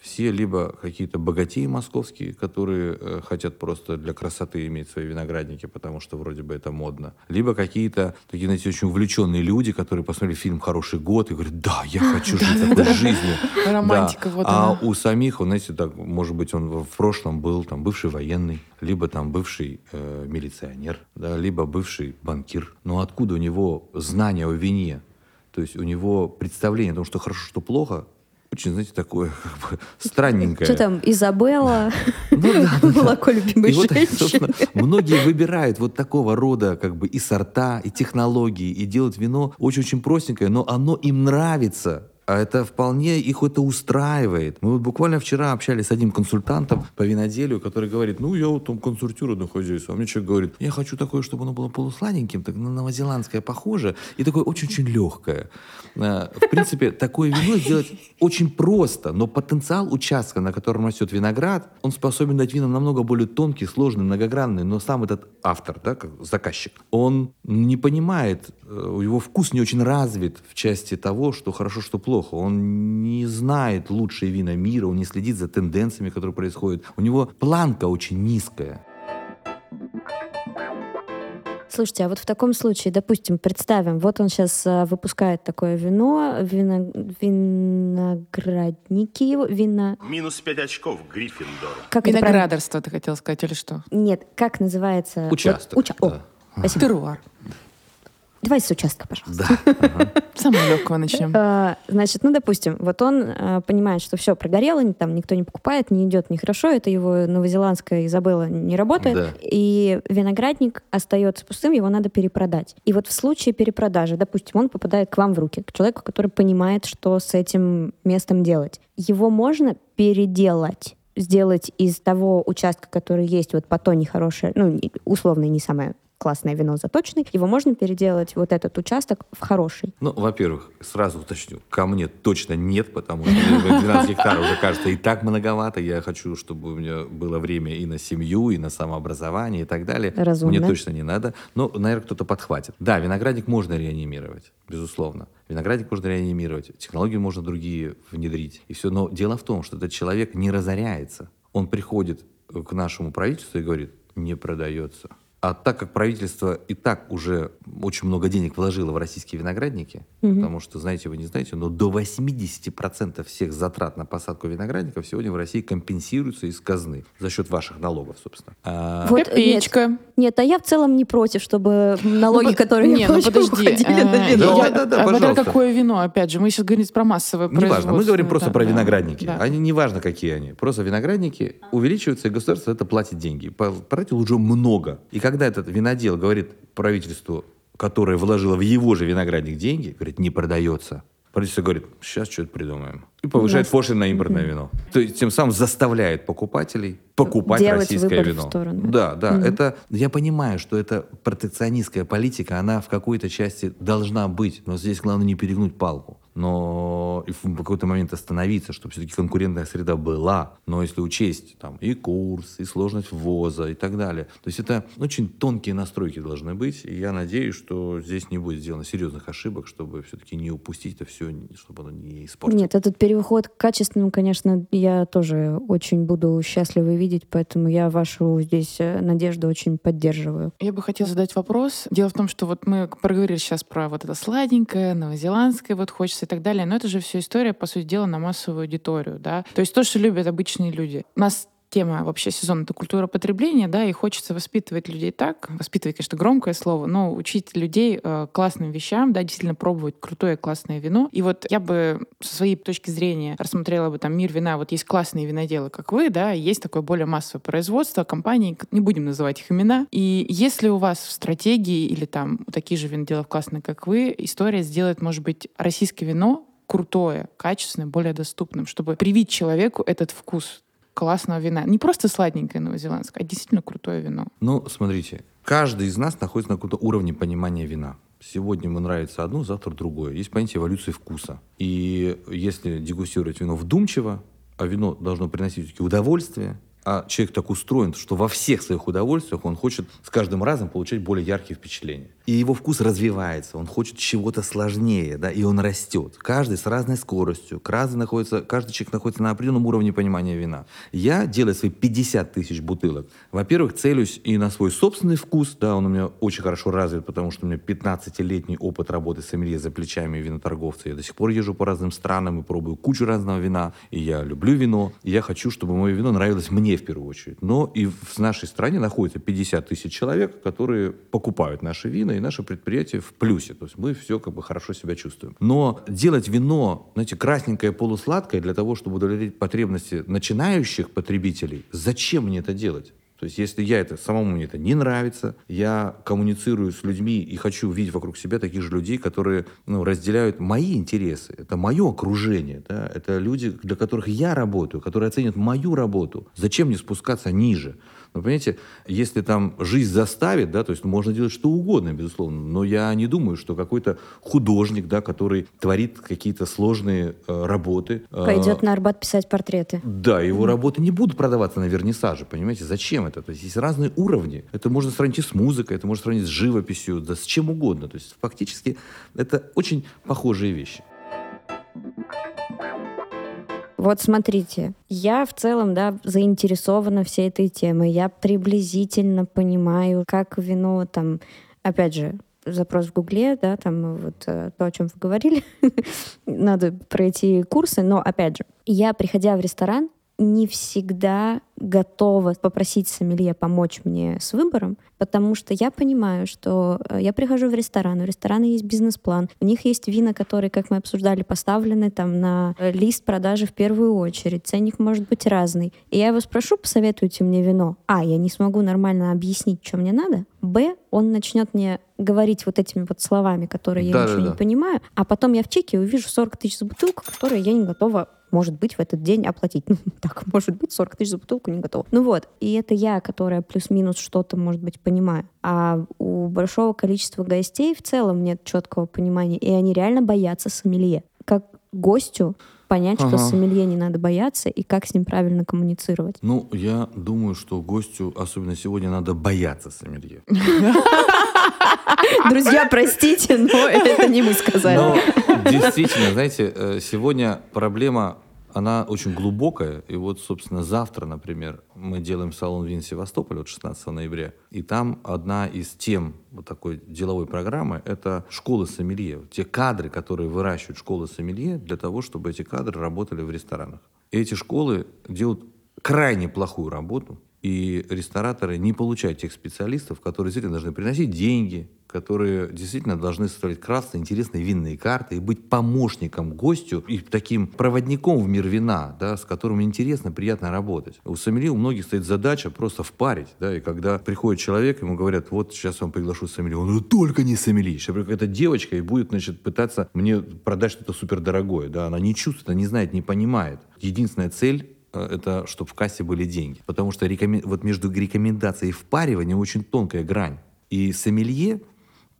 Все либо какие-то богатеи московские, которые э, хотят просто для красоты иметь свои виноградники, потому что вроде бы это модно. Либо какие-то такие, знаете, очень увлеченные люди, которые посмотрели фильм «Хороший год» и говорят, да, я хочу жить такой жизнью. Романтика, вот А у самих, он, знаете, так, может быть, он в прошлом был там бывший военный, либо там бывший э, милиционер, да, либо бывший банкир. Но откуда у него знания о вине? То есть у него представление о том, что хорошо, что плохо, очень, знаете, такое как бы странненькое. Что там, Изабелла, Ну да, да, да. молоко любимой И вот, женщины. собственно, многие выбирают вот такого рода как бы и сорта, и технологии, и делают вино очень-очень простенькое, но оно им нравится. А это вполне их это устраивает. Мы вот буквально вчера общались с одним консультантом по виноделию, который говорит, ну, я вот там консультирую хозяйство. А мне человек говорит, я хочу такое, чтобы оно было полусладеньким, так на новозеландское похоже, и такое очень-очень легкое. Э, В принципе, такое вино сделать очень просто, но потенциал участка, на котором растет виноград, он способен дать вина намного более тонкий, сложный, многогранный, но сам этот автор, да, как заказчик, он не понимает, э, его вкус не очень развит в части того, что хорошо, что плохо. Он не знает лучшие вина мира, он не следит за тенденциями, которые происходят. У него планка очень низкая. Слушайте, а вот в таком случае, допустим, представим, вот он сейчас выпускает такое вино, вино, виноградники его, вино... Минус 5 очков Гриффиндору. Как? Виноградарство, ты хотел сказать, или что? Нет, как называется? Вот Участок, уча- О, да. спасибо. Теруар. Давай с участка, пожалуйста. Да. ага. Самого легкого начнем. А, Значит, ну, допустим, вот он а, понимает, что все прогорело, там никто не покупает, не идет нехорошо, это его новозеландская Изабелла не работает, Да. и виноградник остается пустым, его надо перепродать. И вот в случае перепродажи, допустим, он попадает к вам в руки, к человеку, который понимает, что с этим местом делать. Его можно переделать сделать из того участка, который есть вот по то нехорошее, ну, условно, не самое классное вино заточенный, его можно переделать, вот этот участок, в хороший. Ну, во-первых, сразу уточню, ко мне точно нет, потому что мне 12 гектаров уже кажется и так многовато. Я хочу, чтобы у меня было время и на семью, и на самообразование, и так далее. Разумно. Мне точно не надо. Но, наверное, кто-то подхватит. Да, виноградник можно реанимировать, безусловно. Виноградник можно реанимировать, технологии можно другие внедрить. И все. Но дело в том, что этот человек не разоряется. Он приходит к нашему правительству и говорит, не продается. А так как правительство и так уже очень много денег вложило в российские виноградники, потому что, знаете, вы не знаете, но до 80% всех затрат на посадку виноградников сегодня в России компенсируются из казны за счет ваших налогов, собственно. А, Вот, Копеечка. Нет, а я в целом не против, чтобы налоги, Ну, которые не, я ну подожди. уходили на э, вино. Да, я- да, да, а пожалуйста. какое вино, опять же. Мы сейчас говорим про массовое Неважно, мы производство, говорим просто да, про да, виноградники. да. Они неважно, какие они. Просто виноградники увеличиваются, и государство это платит деньги. Потратил уже много. И когда этот винодел говорит правительству, которое вложило в его же виноградник деньги, говорит, не продается. Правительство говорит, сейчас что-то придумаем. И повышает Ясно. пошлины на импортное вино. То есть тем самым заставляет покупателей покупать Делать российское выбор в вино. сторону. Да, да. Это, я понимаю, что это протекционистская политика, она в какой-то части должна быть. Но здесь главное не перегнуть палку. Но и в какой-то момент остановиться, чтобы все-таки конкурентная среда была. Но если учесть там и курс, и сложность ввоза и так далее. То есть это очень тонкие настройки должны быть. И я надеюсь, что здесь не будет сделано серьезных ошибок, чтобы все-таки не упустить это все, чтобы оно не испортилось. Нет, этот переход к качественному, конечно, я тоже очень буду счастлива видеть, поэтому я вашу здесь э, надежду очень поддерживаю. Я бы хотела задать вопрос. Дело в том, что вот мы проговорили сейчас про вот это сладенькое, новозеландское, вот хочется так далее, но это же все история, по сути дела, на массовую аудиторию, да. То есть то, что любят обычные люди. Нас тема вообще сезона — это культура потребления, да, и хочется воспитывать людей так, воспитывать, конечно, громкое слово, но учить людей э, классным вещам, да, действительно пробовать крутое классное вино. И вот я бы со своей точки зрения рассмотрела бы там мир вина. Вот есть классные виноделы, как вы, да, есть такое более массовое производство, компании, не будем называть их имена. И если у вас в стратегии или там такие же виноделы классные, как вы, история сделать, может быть, российское вино крутое, качественное, более доступным, чтобы привить человеку этот вкус классного вина. Не просто сладенькое новозеландское, а действительно крутое вино. Ну, смотрите, каждый из нас находится на каком-то уровне понимания вина. Сегодня ему нравится одно, завтра другое. Есть понятие эволюции вкуса. И если дегустировать вино вдумчиво, а вино должно приносить удовольствие, А человек так устроен, что во всех своих удовольствиях он хочет с каждым разом получать более яркие впечатления. И его вкус развивается, он хочет чего-то сложнее, да, и он растет. Каждый с разной скоростью, каждый, находится, каждый человек находится на определенном уровне понимания вина. Я, делая свои 50 тысяч бутылок, во-первых, целюсь и на свой собственный вкус, да, он у меня очень хорошо развит, потому что у меня 15-летний опыт работы с сомелье за плечами виноторговца. Я до сих пор езжу по разным странам и пробую кучу разного вина, и я люблю вино, и я хочу, чтобы мое вино нравилось мне в первую очередь. Но и в нашей стране находится 50 тысяч человек, которые покупают наши вина, и наше предприятие в плюсе. То есть мы все как бы хорошо себя чувствуем. Но делать вино, знаете, красненькое, полусладкое для того, чтобы удовлетворить потребности начинающих потребителей, зачем мне это делать? То есть, если я это, самому мне это не нравится, я коммуницирую с людьми и хочу видеть вокруг себя таких же людей, которые ну, разделяют мои интересы. Это мое окружение. Да? Это люди, для которых я работаю, которые оценят мою работу. Зачем мне спускаться ниже? Но понимаете, если там жизнь заставит, да, то есть можно делать что угодно, безусловно, но я не думаю, что какой-то художник, да, который творит какие-то сложные э, работы... Э, Пойдет на Арбат писать портреты. Да, его работы не будут продаваться на вернисаже, понимаете, зачем это? То есть есть разные уровни. Это можно сравнить и с музыкой, это можно сравнить с живописью, да с чем угодно. То есть фактически это очень похожие вещи. Вот смотрите, я в целом, да, заинтересована всей этой темой. Я приблизительно понимаю, как вино там, опять же, запрос в Гугле, да, там вот э, то, о чем вы говорили, надо пройти курсы, но опять же, я, приходя в ресторан, не всегда готова попросить сомелье помочь мне с выбором, потому что я понимаю, что э, я прихожу в ресторан, у ресторана есть бизнес-план, у них есть вина, которые, как мы обсуждали, поставлены там на лист продажи в первую очередь, ценник может быть разный. И я его спрошу, посоветуйте мне вино. А, я не смогу нормально объяснить, что мне надо. Б, он начнет мне говорить вот этими вот словами, которые я да, ничего да, не понимаю, а потом я в чеке увижу 40 тысяч за бутылку, которые я не готова может быть, в этот день оплатить. Ну, так, может быть, 40 тысяч за бутылку не готова. Ну вот, и это я, которая плюс-минус что-то, может быть, понимаю. А у большого количества гостей в целом нет четкого понимания, и они реально боятся сомелье. Как гостю понять, ага. что сомелье не надо бояться, и как с ним правильно коммуницировать? Ну, я думаю, что гостю, особенно сегодня, надо бояться сомелье. Друзья, простите, но это не мы сказали. Но действительно, знаете, э, сегодня проблема она очень глубокая. И вот, собственно, завтра, например, мы делаем салон Вин Севастополь от 16 ноября. И там одна из тем вот такой деловой программы — это школы сомелье. Те кадры, которые выращивают школы сомелье для того, чтобы эти кадры работали в ресторанах. И эти школы делают крайне плохую работу. И рестораторы не получают тех специалистов, которые действительно должны приносить деньги, которые действительно должны составлять красные, интересные винные карты и быть помощником гостю и таким проводником в мир вина, да, с которым интересно, приятно работать. У сомелье у многих стоит задача просто впарить, да, и когда приходит человек, ему говорят, вот сейчас вам приглашу сомелье, он говорит, только не сомелье. Сейчас какая-то девочка и будет, значит, пытаться мне продать что-то супердорогое, да, она не чувствует, она не знает, не понимает. Единственная цель это чтобы в кассе были деньги. Потому что рекомен... вот между рекомендацией и впариванием очень тонкая грань. И сомелье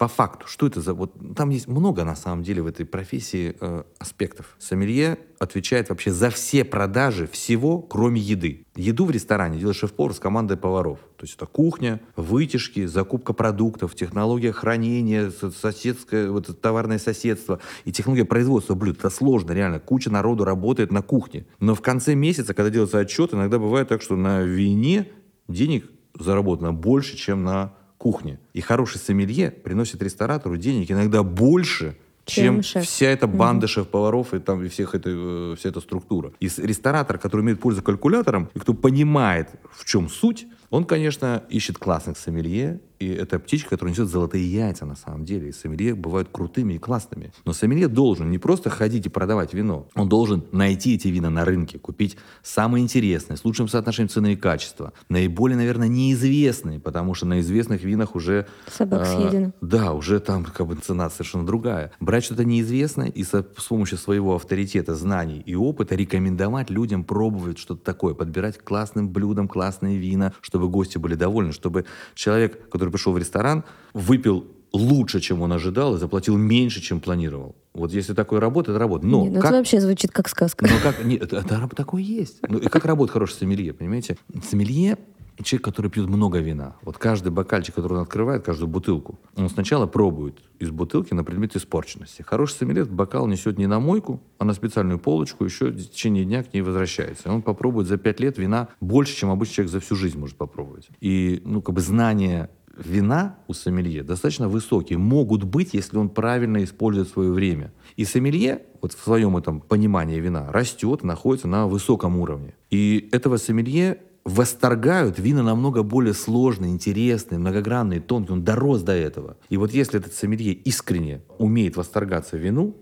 по факту, что это за... Вот, там есть много, на самом деле, в этой профессии э, аспектов. Сомелье отвечает вообще за все продажи всего, кроме еды. Еду в ресторане делает шеф-повар с командой поваров. То есть это кухня, вытяжки, закупка продуктов, технология хранения, соседское, вот, товарное соседство и технология производства блюд. Это сложно, реально. Куча народу работает на кухне. Но в конце месяца, когда делается отчет, иногда бывает так, что на вине денег заработано больше, чем на кухне. И хороший сомелье приносит ресторатору денег иногда больше, чем, чем вся эта банда mm-hmm. шеф-поваров и там и всех это, э, вся эта структура. И ресторатор, который имеет пользу калькулятором, и кто понимает, в чем суть, он, конечно, ищет классных сомелье, и это птичка, которая несет золотые яйца на самом деле. И сомелье бывают крутыми и классными. Но сомелье должен не просто ходить и продавать вино. Он должен найти эти вина на рынке, купить самые интересные, с лучшим соотношением цены и качества. Наиболее, наверное, неизвестные, потому что на известных винах уже... Собак э, съедено. Да, уже там как бы цена совершенно другая. Брать что-то неизвестное и со, с помощью своего авторитета, знаний и опыта рекомендовать людям пробовать что-то такое, подбирать классным блюдам классные вина, чтобы гости были довольны, чтобы человек, который пришел в ресторан, выпил лучше, чем он ожидал, и заплатил меньше, чем планировал. Вот если такое работает, это работает. Но Не, ну как это вообще звучит как сказка. но как... Нет, это, это такое есть. Ну, и как работает хороший сомелье, понимаете? Сомелье — человек, который пьет много вина. Вот каждый бокальчик, который он открывает, каждую бутылку, он сначала пробует из бутылки на предмет испорченности. Хороший сомелье этот бокал несет не на мойку, а на специальную полочку, еще в течение дня к ней возвращается. И он попробует за пять лет вина больше, чем обычный человек за всю жизнь может попробовать. И, ну, как бы знание вина у сомелье достаточно высокие. Могут быть, если он правильно использует свое время. И сомелье, вот в своем этом понимании вина, растет, находится на высоком уровне. И этого сомелье восторгают вина намного более сложные, интересные, многогранные, тонкие. Он дорос до этого. И вот если этот сомелье искренне умеет восторгаться вину,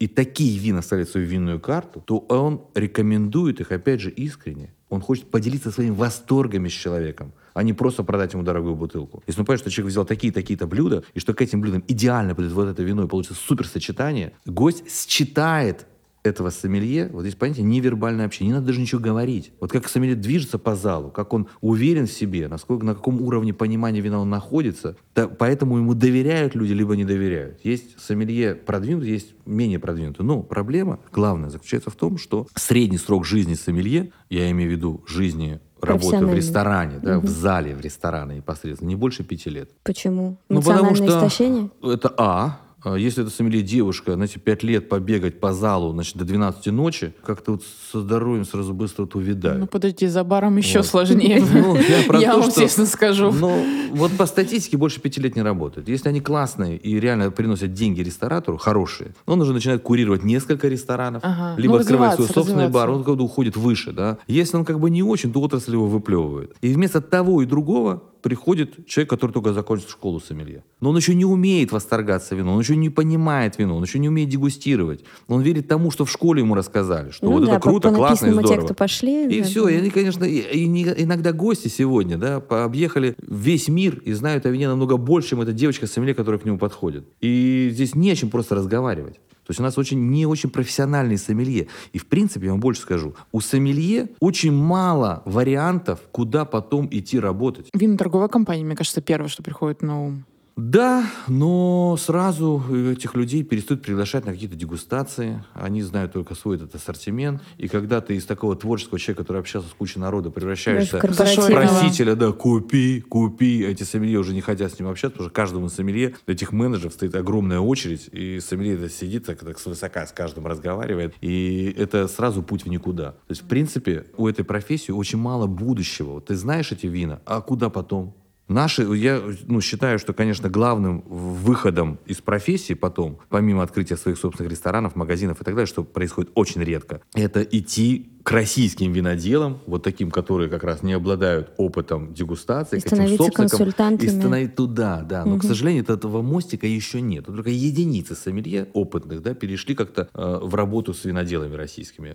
и такие вина ставит в свою винную карту, то он рекомендует их, опять же, искренне. Он хочет поделиться своими восторгами с человеком, а не просто продать ему дорогую бутылку. Если он понимает, что человек взял такие-такие-то блюда, и что к этим блюдам идеально будет вот это вино, и получится супер сочетание, гость считает этого сомелье, вот здесь понятие невербальное общение, не надо даже ничего говорить. Вот как сомелье движется по залу, как он уверен в себе, насколько, на каком уровне понимания вина он находится, да, поэтому ему доверяют люди, либо не доверяют. Есть сомелье продвинутый, есть менее продвинутый. Но проблема главная заключается в том, что средний срок жизни сомелье, я имею в виду жизни работы в ресторане, да, в зале в ресторане непосредственно, не больше пяти лет. Почему? Ну, потому что истощение? это А. А Если это сомелье девушка, знаете, пять лет побегать по залу, значит, до 12 ночи, как-то вот со здоровьем сразу быстро вот увядают. Ну, подожди, за баром еще Вот. сложнее. Ну, я про Я то, вам что- честно скажу. Ну, вот по статистике больше пяти лет не работают. Если они классные и реально приносят деньги ресторатору, хорошие, он уже начинает курировать несколько ресторанов, Ага. либо Ну, открывает свой собственный бар, он как бы уходит выше, да. Если он как бы не очень, то отрасль его выплевывает. И вместо того и другого приходит человек, который только закончил школу сомелье. Но он еще не умеет восторгаться вином, он еще не понимает вино, он еще не умеет дегустировать. Он верит тому, что в школе ему рассказали, что Ну вот да, это по- круто, по классно и здорово. тексту пошли. И да. все, и они, конечно, и, и иногда гости сегодня, да, по- объехали весь мир и знают о вине намного больше, чем эта девочка сомелье, которая к нему подходит. И здесь не о чем просто разговаривать. То есть у нас очень, не очень профессиональные сомелье. И в принципе, я вам больше скажу, у сомелье очень мало вариантов, куда потом идти работать. Винно-торговая компания, мне кажется, первое, что приходит на ум. Да, но сразу этих людей перестают приглашать на какие-то дегустации. Они знают только свой этот ассортимент. И когда ты из такого творческого человека, который общался с кучей народа, превращаешься в просителя, да, купи, купи. Эти сомелье уже не хотят с ним общаться, потому что каждому сомелье, этих менеджеров стоит огромная очередь, и сомелье это сидит так, так свысока с каждым разговаривает, и это сразу путь в никуда. То есть, в принципе, у этой профессии очень мало будущего. Вот ты знаешь эти вина, а куда потом? Наши, я ну, считаю, что, конечно, главным выходом из профессии потом, помимо открытия своих собственных ресторанов, магазинов и так далее, что происходит очень редко, это идти к российским виноделам, вот таким, которые как раз не обладают опытом дегустации, И к этим собственникам, консультантами. И становиться туда, да. Но, к сожалению, это- этого мостика еще нет. Только единицы сомелье опытных да, перешли как-то э, в работу с виноделами российскими.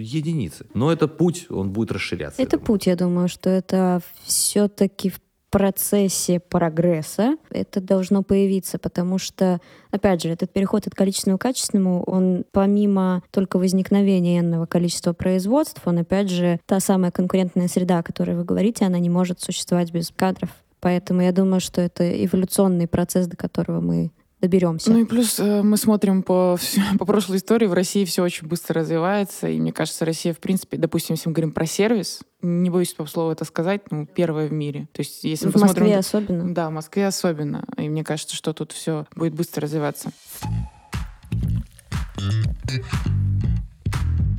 Единицы. Но это путь, он будет расширяться. Это путь, я думаю, что это все-таки в процессе прогресса это должно появиться, потому что, опять же, этот переход от количественного к качественному, он помимо только возникновения энного количества производств, он, опять же, та самая конкурентная среда, о которой вы говорите, она не может существовать без кадров. Поэтому я думаю, что это эволюционный процесс, до которого мы доберемся. Ну и плюс э, мы смотрим по, по прошлой истории, в России все очень быстро развивается, и мне кажется, Россия, в принципе, допустим, если мы говорим про сервис, не боюсь по слову это сказать, ну, первая в мире. То есть если мы в Москве посмотрим... особенно. Да, в Москве особенно. И мне кажется, что тут все будет быстро развиваться.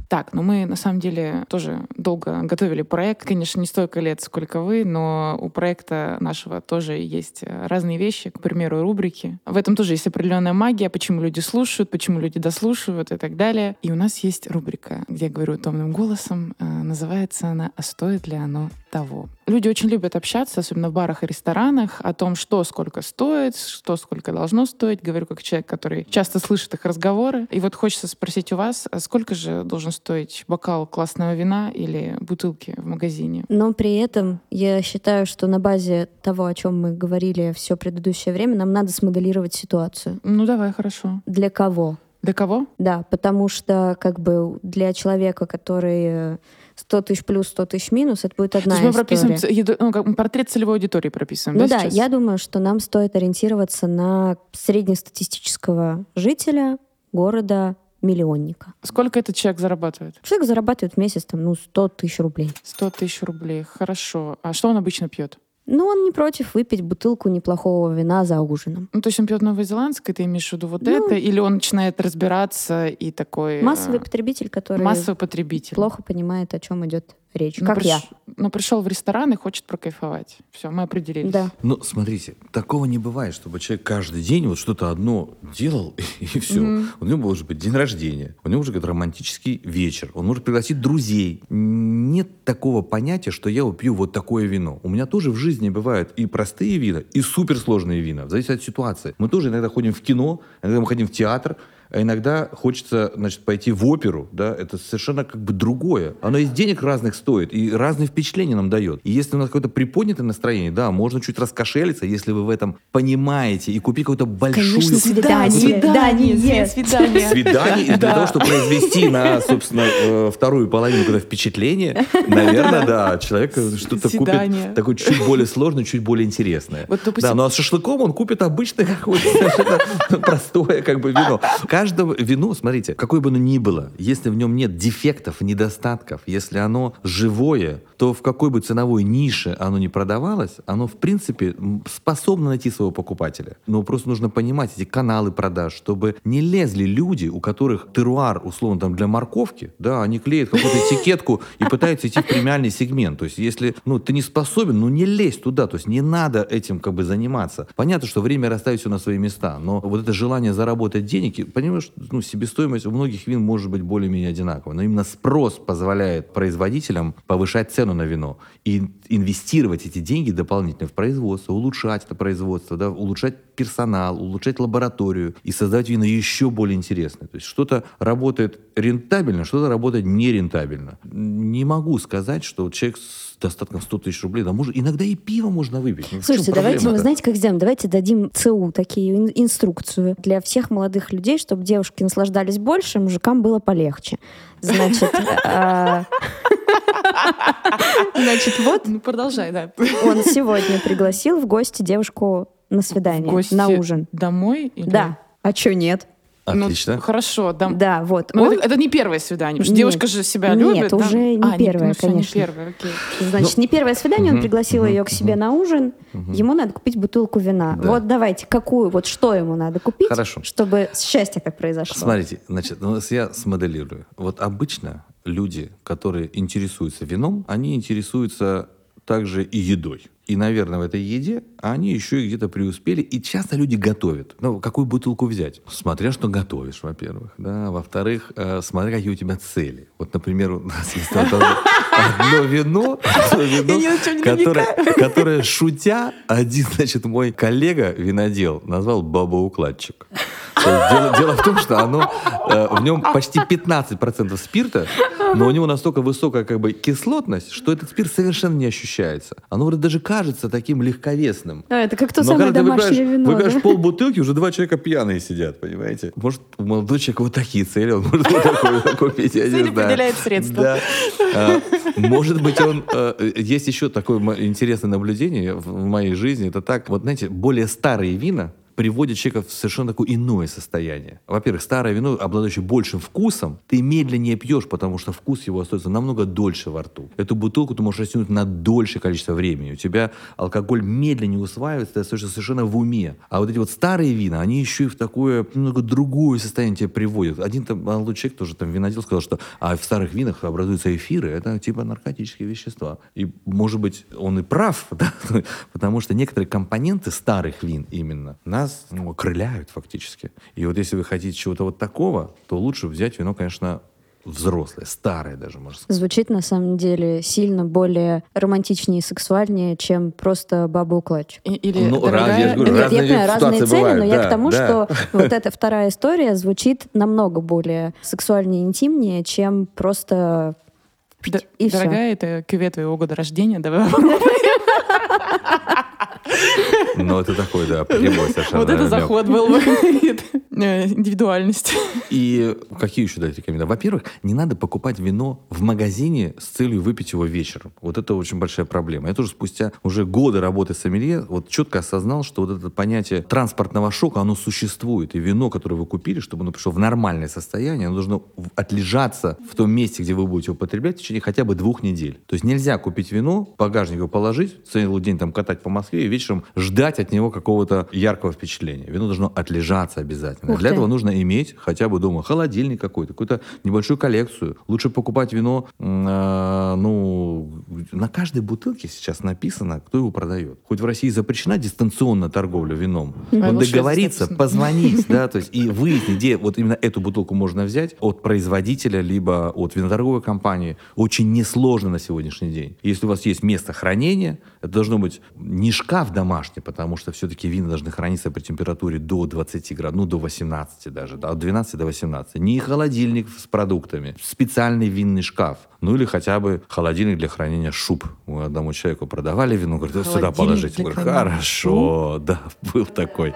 Так, ну мы на самом деле тоже долго готовили проект. Конечно, не столько лет, сколько вы, но у проекта нашего тоже есть э, разные вещи, к примеру, рубрики. В этом тоже есть определенная магия, почему люди слушают, почему люди дослушивают и так далее. И у нас есть рубрика, где я говорю томным голосом. э, Называется она «А стоит ли оно того?». Люди очень любят общаться, особенно в барах и ресторанах, о том, что сколько стоит, что сколько должно стоить. Говорю как человек, который часто слышит их разговоры. И вот хочется спросить у вас, а сколько же должен стоить бокал классного вина или бутылки в магазине? Но при этом я считаю, что на базе того, о чем мы говорили все предыдущее время, нам надо смоделировать ситуацию. Ну, давай, хорошо. Для кого Для кого? Да, потому что как бы для человека, который э, 100 тысяч плюс, 100 тысяч минус, это будет То одна есть мы история. прописываем ну, как портрет целевой аудитории прописываем, Ну да, да, сейчас? я думаю, что нам стоит ориентироваться на среднестатистического жителя города миллионника. Сколько этот человек зарабатывает? Человек зарабатывает в месяц там, ну, 100 тысяч рублей. 100 тысяч рублей. Хорошо. А что он обычно пьет? Но он не против выпить бутылку неплохого вина за ужином. Ну, то есть он пьет новозеландское, ты имеешь в виду вот Ну, это? Или он начинает разбираться и такой... э, Массовый потребитель, который массовый потребитель. плохо понимает, о чем идет речь. Ну, как приш- я. Ну, пришел в ресторан и хочет прокайфовать. Все, мы определились. Да. Ну, смотрите, такого не бывает, чтобы человек каждый день вот что-то одно делал, и все. У него может быть день рождения, у него может быть романтический вечер, он может пригласить друзей. Нет такого понятия, что я вот пью вот такое вино. У меня тоже в жизни бывают и простые вина, и суперсложные вина, в зависимости от ситуации. Мы тоже иногда ходим в кино, иногда мы ходим в театр, а иногда хочется, значит, пойти в оперу, да, это совершенно как бы другое. Оно из денег разных стоит, и разные впечатления нам дает. И если у нас какое-то приподнятое настроение, да, можно чуть раскошелиться, если вы в этом понимаете, и купить какую-то большую... Конечно, свидание. Свидание, Свидание. свидание. Свидание, для того, чтобы произвести на, собственно, э, вторую половину когда впечатление, наверное, да, человек что-то купит такое чуть более сложное, чуть более интересное. Да, ну а с шашлыком он купит обычное какое-то простое как бы вино. Каждого вино, смотрите, какое бы оно ни было, если в нем нет дефектов, недостатков, если оно живое, то в какой бы ценовой нише оно ни продавалось, оно, в принципе, способно найти своего покупателя. Но просто нужно понимать эти каналы продаж, чтобы не лезли люди, у которых теруар, условно, там, для морковки, да, они клеят какую-то этикетку и пытаются идти в премиальный сегмент. То есть, если, ну, ты не способен, ну, не лезь туда, то есть, не надо этим, как бы, заниматься. Понятно, что время расставить все на свои места, но вот это желание заработать денег, понимаешь, ну, себестоимость у многих вин может быть более-менее одинаковой, но именно спрос позволяет производителям повышать цену на вино и инвестировать эти деньги дополнительно в производство, улучшать это производство, да, улучшать персонал, улучшать лабораторию и создать вина еще более интересное. То есть что-то работает рентабельно, что-то работает нерентабельно. Не могу сказать, что человек с достатком 100 тысяч рублей, да, может, иногда и пиво можно выпить. Ну, Слушайте, давайте, проблема-то? знаете, как сделаем? Давайте дадим ЦУ такие ин- инструкцию для всех молодых людей, чтобы девушки наслаждались больше, мужикам было полегче. Значит, а, значит, вот Ну, продолжай, да. он сегодня пригласил в гости девушку на свидание, В гости на ужин. Домой? или- Да. А что нет? Ну, Отлично. хорошо. дом- Да, вот. Ну, Он, это, это не первое свидание, потому что Нет. девушка же себя Нет, любит. да? уже не А, первое, ну, всё, конечно. не первое, окей. значит, не первое свидание, он пригласил ее к себе на ужин. Ему надо купить бутылку вина. Да. Вот давайте, какую, вот что ему надо купить, Хорошо. чтобы счастье так произошло. Смотрите, значит, ну, я смоделирую. Вот обычно люди, которые интересуются вином, они интересуются также и едой. И, наверное, в этой еде они еще и где-то преуспели. И часто люди готовят. Ну, какую бутылку взять? Смотря что готовишь, во-первых. Да? Во-вторых, э, смотря какие у тебя цели. Вот, например, у нас есть одно вино, одно вино, которое, которое, шутя, один, значит, мой коллега, винодел, назвал бабоукладчик. Дело, дело в том, что оно, э, в нем почти 15% спирта, но у него настолько высокая как бы кислотность, что этот спирт совершенно не ощущается. Оно вроде даже кажется таким легковесным. А, это как то Но самое когда домашнее выпиваешь, вино. выпиваешь да? полбутылки, уже два человека пьяные сидят, понимаете? Может, у молодого человека вот такие цели, он может вот такое купить, я не Цель знаю. определяет средства. А, Может быть, он... э, Есть еще такое интересное наблюдение в моей жизни. Это так, вот знаете, более старые вина приводят человека в совершенно такое иное состояние. Во-первых, старое вино, обладающее большим вкусом, ты медленнее пьешь, потому что вкус его остается намного дольше во рту. Эту бутылку ты можешь растянуть на дольшее количество времени. У тебя алкоголь медленнее усваивается, ты остаешься совершенно в уме. А вот эти вот старые вина, они еще и в такое немного другое состояние тебя приводят. Один там молодой человек тоже там винодел сказал, что а в старых винах образуются эфиры, это типа наркотические вещества. И, может быть, он и прав, да? потому что некоторые компоненты старых вин именно нас ну, окрыляют фактически. И вот если вы хотите чего-то вот такого, то лучше взять вино, конечно, взрослое, старое даже, можно сказать. Звучит на самом деле сильно более романтичнее и сексуальнее, чем просто баба-укладчик. И- Или Ну, дорогая... раз- я говорю, Нет, разные я понимаю, разные цели, бывают, но я да, к тому, да. что вот эта вторая история звучит намного более сексуальнее и интимнее, чем просто Д- и. Дорогая, это кювет твоего года рождения. Давай Но это такой, да, прямой совершенно Вот это заход был бы. Э, Индивидуальность. И какие еще дать рекомендации? Во-первых, не надо покупать вино в магазине с целью выпить его вечером. Вот это очень большая проблема. Я тоже спустя уже годы работы с сомелье вот четко осознал, что вот это понятие транспортного шока, оно существует. И вино, которое вы купили, чтобы оно пришло в нормальное состояние, оно должно отлежаться в том месте, где вы будете употреблять в течение хотя бы двух недель. То есть нельзя купить вино, в багажник его положить, целый день там катать по Москве и вечером ждать от него какого-то яркого впечатления. Вино должно отлежаться обязательно. Ух Для ты. этого нужно иметь хотя бы дома холодильник какой-то, какую-то небольшую коллекцию. Лучше покупать вино, э, ну, на каждой бутылке сейчас написано, кто его продает. Хоть в России запрещена дистанционная торговля вином, но Швец договориться, позвонить, да, то есть и выяснить, где вот именно эту бутылку можно взять от производителя, либо от виноторговой компании, очень несложно на сегодняшний день. Если у вас есть место хранения, это должно быть не шкаф домашний, потому что все-таки вина должны храниться при температуре до 20 градусов, ну, до 18 даже, да, от 12 до 18. Не холодильник с продуктами, специальный винный шкаф. Ну, или хотя бы холодильник для хранения шуб. Мы одному человеку продавали вино, говорит, «Да сюда положите. Говорю, хорошо, да, был такой.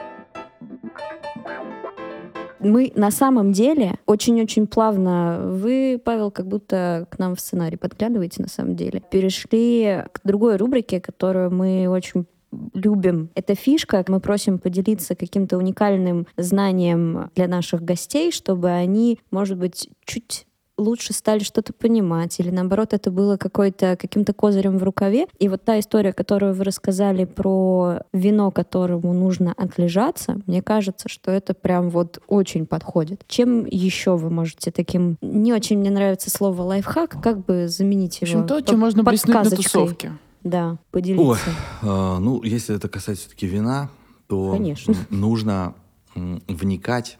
Мы на самом деле очень-очень плавно, вы, Павел, как будто к нам в сценарий подглядываете на самом деле, перешли к другой рубрике, которую мы очень любим. Это фишка. Мы просим поделиться каким-то уникальным знанием для наших гостей, чтобы они, может быть, чуть лучше стали что-то понимать, или наоборот, это было какой-то, каким-то козырем в рукаве. И вот та история, которую вы рассказали про вино, которому нужно отлежаться, мне кажется, что это прям вот очень подходит. Чем еще вы можете таким... Не очень мне нравится слово лайфхак, как бы заменить В общем, его? то, чем можно блеснуть на тусовке. Да, Ой, поделиться. а, ну, если это касается все-таки вина, то Конечно. нужно вникать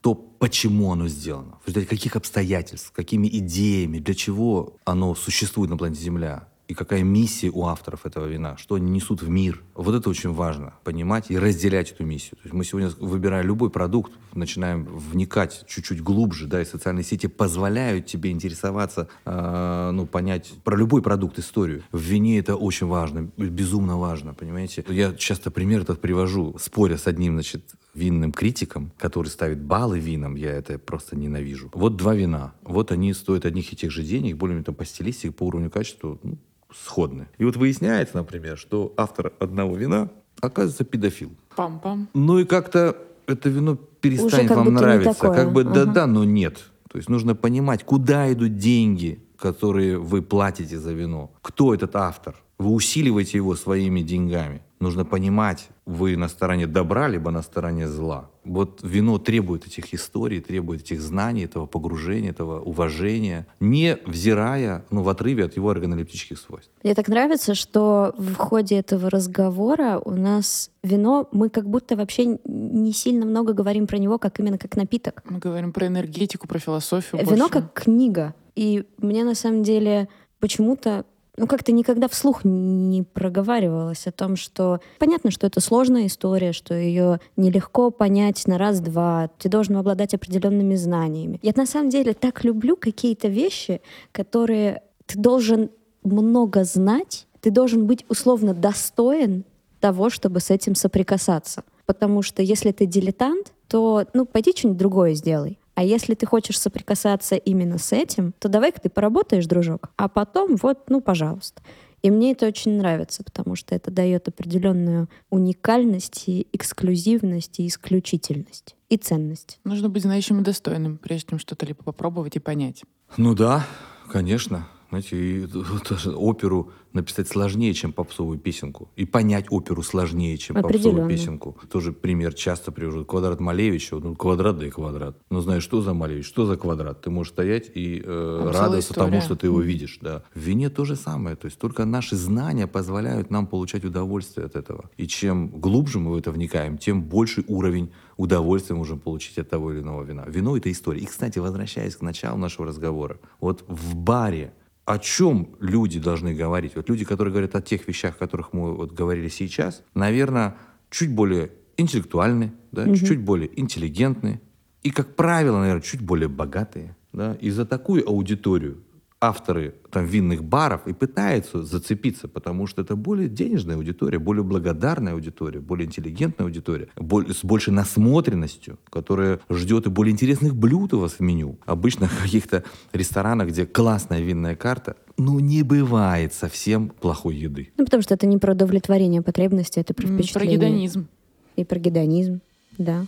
то, почему оно сделано, в результате каких обстоятельств, какими идеями, для чего оно существует на планете Земля. И какая миссия у авторов этого вина, что они несут в мир. Вот это очень важно, понимать и разделять эту миссию. То есть мы сегодня, выбирая любой продукт, начинаем вникать чуть-чуть глубже, да, и социальные сети позволяют тебе интересоваться, э, ну, понять про любой продукт историю. В вине это очень важно, безумно важно, понимаете. Я часто пример этот привожу, споря с одним, значит, винным критиком, который ставит баллы винам, я это просто ненавижу. Вот два вина, вот они стоят одних и тех же денег, более-менее там по стилистике, по уровню качества, ну, сходны. И вот выясняется, например, что автор одного вина оказывается педофил. Пам-пам. Ну и как-то это вино перестанет вам нравиться. Как бы да-да, но нет. То есть нужно понимать, куда идут деньги, которые вы платите за вино. Кто этот автор? Вы усиливаете его своими деньгами. Нужно понимать, вы на стороне добра, либо на стороне зла. Вот вино требует этих историй, требует этих знаний, этого погружения, этого уважения, не взирая ну, в отрыве от его органолептических свойств. Мне так нравится, что в ходе этого разговора у нас вино, мы как будто вообще не сильно много говорим про него, как именно как напиток. Мы говорим про энергетику, про философию. Вино больше. как книга. И мне на самом деле почему-то ну, как-то никогда вслух не проговаривалось о том, что понятно, что это сложная история, что ее нелегко понять на раз-два, ты должен обладать определенными знаниями. Я на самом деле так люблю какие-то вещи, которые ты должен много знать, ты должен быть условно достоин того, чтобы с этим соприкасаться. Потому что если ты дилетант, то, ну, пойди что-нибудь другое сделай. А если ты хочешь соприкасаться именно с этим, то давай-ка ты поработаешь, дружок, а потом вот, ну, пожалуйста. И мне это очень нравится, потому что это дает определенную уникальность, и эксклюзивность, и исключительность, и ценность. Нужно быть знающим и достойным, прежде чем что-то либо попробовать и понять. Ну да, конечно. Знаете, и тоже оперу написать сложнее, чем попсовую песенку. И понять оперу сложнее, чем попсовую песенку. Тоже пример часто привожу. Квадрат Малевича, ну квадрат да и квадрат. Но знаешь, что за Малевич, что за квадрат? Ты можешь стоять и э, радоваться тому, что ты его видишь. Да. В вине то же самое. То есть только наши знания позволяют нам получать удовольствие от этого. И чем глубже мы в это вникаем, тем больше уровень удовольствия можем получить от того или иного вина. Вино — это история. И, кстати, возвращаясь к началу нашего разговора, вот в баре о чем люди должны говорить? Вот люди, которые говорят о тех вещах, о которых мы вот говорили сейчас, наверное, чуть более интеллектуальны, да, чуть-чуть более интеллигентны и, как правило, наверное, чуть более богатые. Да? И за такую аудиторию авторы там винных баров и пытаются зацепиться, потому что это более денежная аудитория, более благодарная аудитория, более интеллигентная аудитория, боль- с большей насмотренностью, которая ждет и более интересных блюд у вас в меню. Обычно в каких-то ресторанах, где классная винная карта, ну не бывает совсем плохой еды. Ну, потому что это не про удовлетворение потребностей, это про впечатление. Про гедонизм. И про гедонизм, да.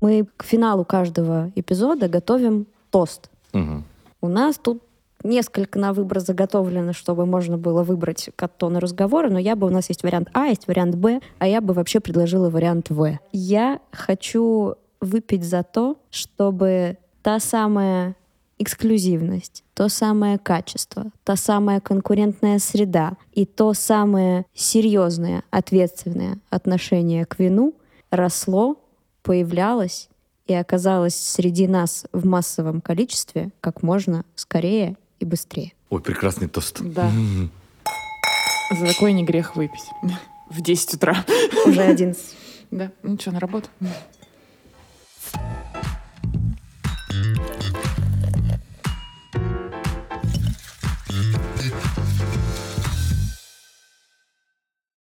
Мы к финалу каждого эпизода готовим тост. Мгм. У нас тут несколько на выбор заготовлено, чтобы можно было выбрать к тону разговора, но я бы, у нас есть вариант А, есть вариант Б, а я бы вообще предложила вариант В. Я хочу выпить за то, чтобы та самая эксклюзивность, то самое качество, та самая конкурентная среда и то самое серьезное, ответственное отношение к вину росло, появлялась и оказалась среди нас в массовом количестве как можно скорее и быстрее. Ой, прекрасный тост. Да. За такой не грех выпить. В 10 утра. Уже 11. Да, ну что, на работу.